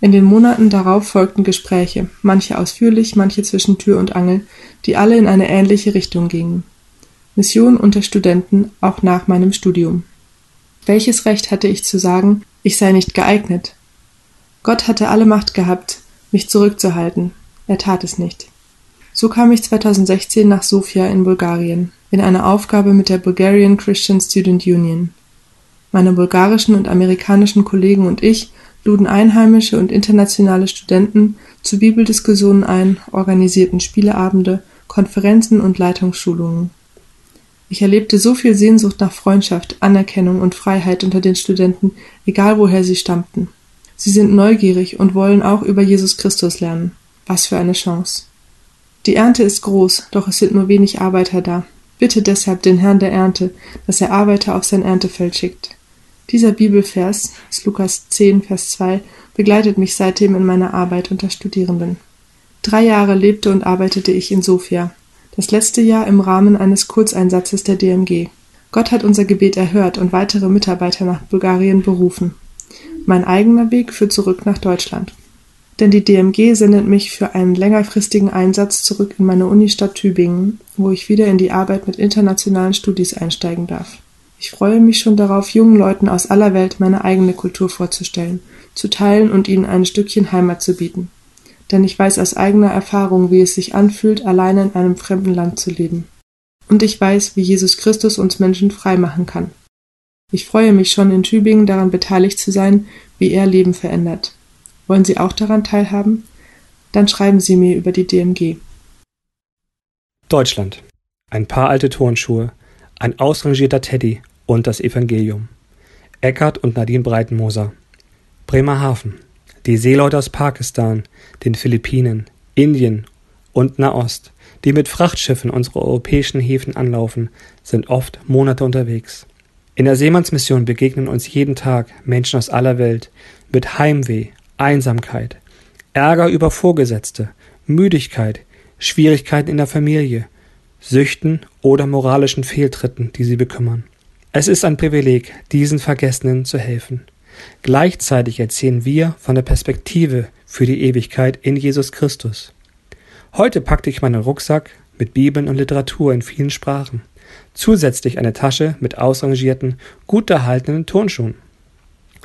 In den Monaten darauf folgten Gespräche, manche ausführlich, manche zwischen Tür und Angel, die alle in eine ähnliche Richtung gingen. Mission unter Studenten, auch nach meinem Studium. Welches Recht hatte ich zu sagen, ich sei nicht geeignet? Gott hatte alle Macht gehabt, mich zurückzuhalten, er tat es nicht. So kam ich 2016 nach Sofia in Bulgarien, in eine Aufgabe mit der Bulgarian Christian Student Union. Meine bulgarischen und amerikanischen Kollegen und ich luden einheimische und internationale Studenten zu Bibeldiskussionen ein, organisierten Spieleabende, Konferenzen und Leitungsschulungen. Ich erlebte so viel Sehnsucht nach Freundschaft, Anerkennung und Freiheit unter den Studenten, egal woher sie stammten. Sie sind neugierig und wollen auch über Jesus Christus lernen. Was für eine Chance. Die Ernte ist groß, doch es sind nur wenig Arbeiter da. Bitte deshalb den Herrn der Ernte, dass er Arbeiter auf sein Erntefeld schickt. Dieser Bibelvers, Lukas 10, Vers 2, begleitet mich seitdem in meiner Arbeit unter Studierenden. Drei Jahre lebte und arbeitete ich in Sofia. Das letzte Jahr im Rahmen eines Kurzeinsatzes der DMG. Gott hat unser Gebet erhört und weitere Mitarbeiter nach Bulgarien berufen. Mein eigener Weg führt zurück nach Deutschland denn die DMG sendet mich für einen längerfristigen Einsatz zurück in meine Unistadt Tübingen, wo ich wieder in die Arbeit mit internationalen Studis einsteigen darf. Ich freue mich schon darauf, jungen Leuten aus aller Welt meine eigene Kultur vorzustellen, zu teilen und ihnen ein Stückchen Heimat zu bieten. Denn ich weiß aus eigener Erfahrung, wie es sich anfühlt, alleine in einem fremden Land zu leben. Und ich weiß, wie Jesus Christus uns Menschen frei machen kann. Ich freue mich schon in Tübingen daran beteiligt zu sein, wie er Leben verändert. Wollen Sie auch daran teilhaben? Dann schreiben Sie mir über die DMG. Deutschland. Ein paar alte Turnschuhe, ein ausrangierter Teddy und das Evangelium. Eckart und Nadine Breitenmoser. Bremerhaven. Die Seeleute aus Pakistan, den Philippinen, Indien und Nahost, die mit Frachtschiffen unsere europäischen Häfen anlaufen, sind oft Monate unterwegs. In der Seemannsmission begegnen uns jeden Tag Menschen aus aller Welt mit Heimweh, Einsamkeit, Ärger über Vorgesetzte, Müdigkeit, Schwierigkeiten in der Familie, Süchten oder moralischen Fehltritten, die sie bekümmern. Es ist ein Privileg, diesen Vergessenen zu helfen. Gleichzeitig erzählen wir von der Perspektive für die Ewigkeit in Jesus Christus. Heute packte ich meinen Rucksack mit Bibeln und Literatur in vielen Sprachen, zusätzlich eine Tasche mit ausrangierten, gut erhaltenen Turnschuhen.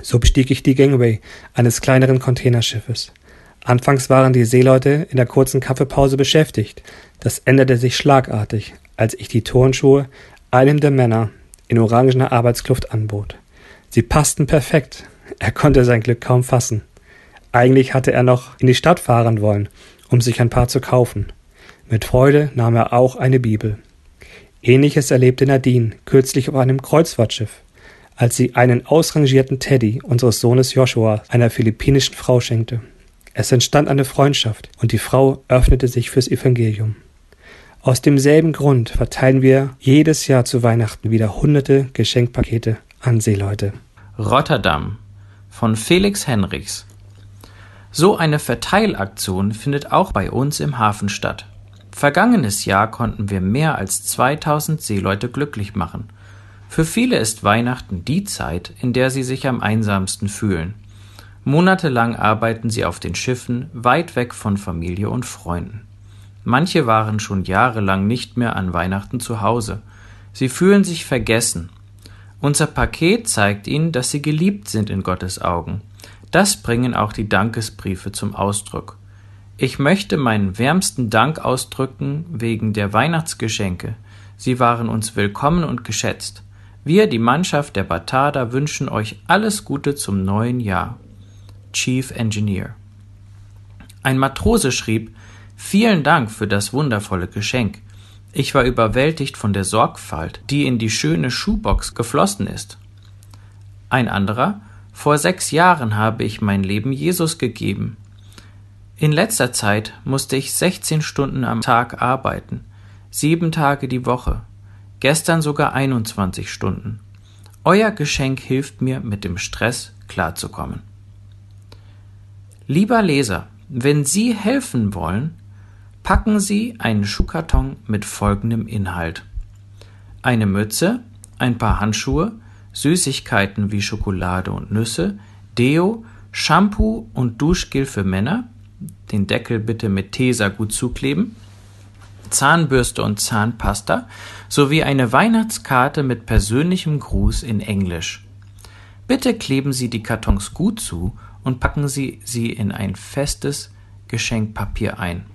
So bestieg ich die Gangway eines kleineren Containerschiffes. Anfangs waren die Seeleute in der kurzen Kaffeepause beschäftigt. Das änderte sich schlagartig, als ich die Turnschuhe einem der Männer in orangener Arbeitskluft anbot. Sie passten perfekt. Er konnte sein Glück kaum fassen. Eigentlich hatte er noch in die Stadt fahren wollen, um sich ein paar zu kaufen. Mit Freude nahm er auch eine Bibel. Ähnliches erlebte Nadine kürzlich auf einem Kreuzfahrtschiff als sie einen ausrangierten Teddy unseres Sohnes Joshua einer philippinischen Frau schenkte. Es entstand eine Freundschaft und die Frau öffnete sich fürs Evangelium. Aus demselben Grund verteilen wir jedes Jahr zu Weihnachten wieder hunderte Geschenkpakete an Seeleute. Rotterdam von Felix Henrichs. So eine Verteilaktion findet auch bei uns im Hafen statt. Vergangenes Jahr konnten wir mehr als 2000 Seeleute glücklich machen. Für viele ist Weihnachten die Zeit, in der sie sich am einsamsten fühlen. Monatelang arbeiten sie auf den Schiffen, weit weg von Familie und Freunden. Manche waren schon jahrelang nicht mehr an Weihnachten zu Hause. Sie fühlen sich vergessen. Unser Paket zeigt ihnen, dass sie geliebt sind in Gottes Augen. Das bringen auch die Dankesbriefe zum Ausdruck. Ich möchte meinen wärmsten Dank ausdrücken wegen der Weihnachtsgeschenke. Sie waren uns willkommen und geschätzt. Wir, die Mannschaft der Batada, wünschen euch alles Gute zum neuen Jahr. Chief Engineer. Ein Matrose schrieb Vielen Dank für das wundervolle Geschenk. Ich war überwältigt von der Sorgfalt, die in die schöne Schuhbox geflossen ist. Ein anderer Vor sechs Jahren habe ich mein Leben Jesus gegeben. In letzter Zeit musste ich 16 Stunden am Tag arbeiten, sieben Tage die Woche, gestern sogar 21 Stunden. Euer Geschenk hilft mir, mit dem Stress klarzukommen. Lieber Leser, wenn Sie helfen wollen, packen Sie einen Schuhkarton mit folgendem Inhalt. Eine Mütze, ein paar Handschuhe, Süßigkeiten wie Schokolade und Nüsse, Deo, Shampoo und Duschgel für Männer, den Deckel bitte mit Tesa gut zukleben, Zahnbürste und Zahnpasta sowie eine Weihnachtskarte mit persönlichem Gruß in Englisch. Bitte kleben Sie die Kartons gut zu und packen Sie sie in ein festes Geschenkpapier ein.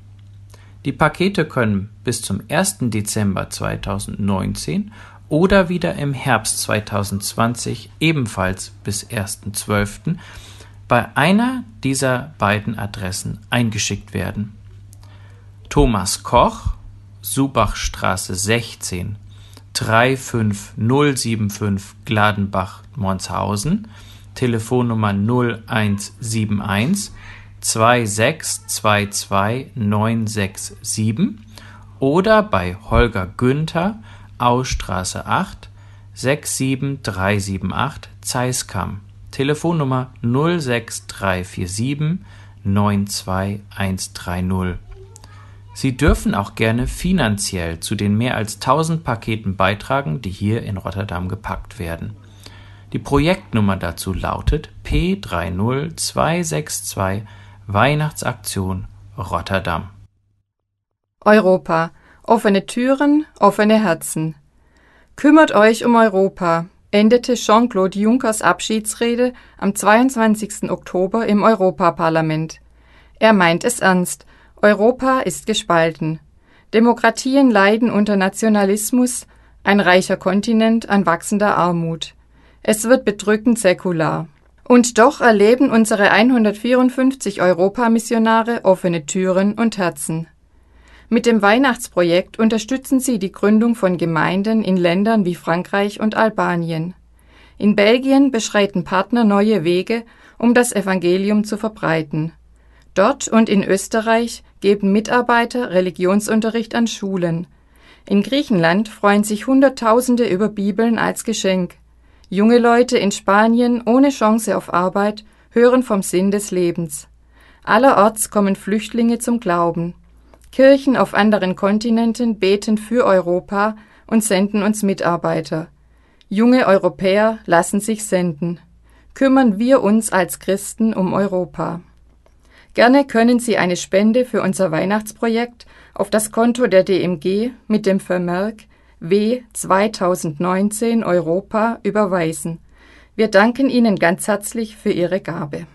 Die Pakete können bis zum 1. Dezember 2019 oder wieder im Herbst 2020 ebenfalls bis 1.12 bei einer dieser beiden Adressen eingeschickt werden. Thomas Koch, Subachstraße 16, 35075 Gladenbach, Monshausen, Telefonnummer 0171 2622967 oder bei Holger Günther, Ausstraße 8, 67378 Zeiskam. Telefonnummer 06347 92130. Sie dürfen auch gerne finanziell zu den mehr als 1000 Paketen beitragen, die hier in Rotterdam gepackt werden. Die Projektnummer dazu lautet P30262 Weihnachtsaktion Rotterdam. Europa. Offene Türen, offene Herzen. Kümmert euch um Europa, endete Jean-Claude Junckers Abschiedsrede am 22. Oktober im Europaparlament. Er meint es ernst. Europa ist gespalten. Demokratien leiden unter Nationalismus, ein reicher Kontinent an wachsender Armut. Es wird bedrückend säkular. Und doch erleben unsere 154 Europamissionare offene Türen und Herzen. Mit dem Weihnachtsprojekt unterstützen sie die Gründung von Gemeinden in Ländern wie Frankreich und Albanien. In Belgien beschreiten Partner neue Wege, um das Evangelium zu verbreiten. Dort und in Österreich geben Mitarbeiter Religionsunterricht an Schulen. In Griechenland freuen sich Hunderttausende über Bibeln als Geschenk. Junge Leute in Spanien ohne Chance auf Arbeit hören vom Sinn des Lebens. Allerorts kommen Flüchtlinge zum Glauben. Kirchen auf anderen Kontinenten beten für Europa und senden uns Mitarbeiter. Junge Europäer lassen sich senden. Kümmern wir uns als Christen um Europa. Gerne können Sie eine Spende für unser Weihnachtsprojekt auf das Konto der DMG mit dem Vermerk W 2019 Europa überweisen. Wir danken Ihnen ganz herzlich für Ihre Gabe.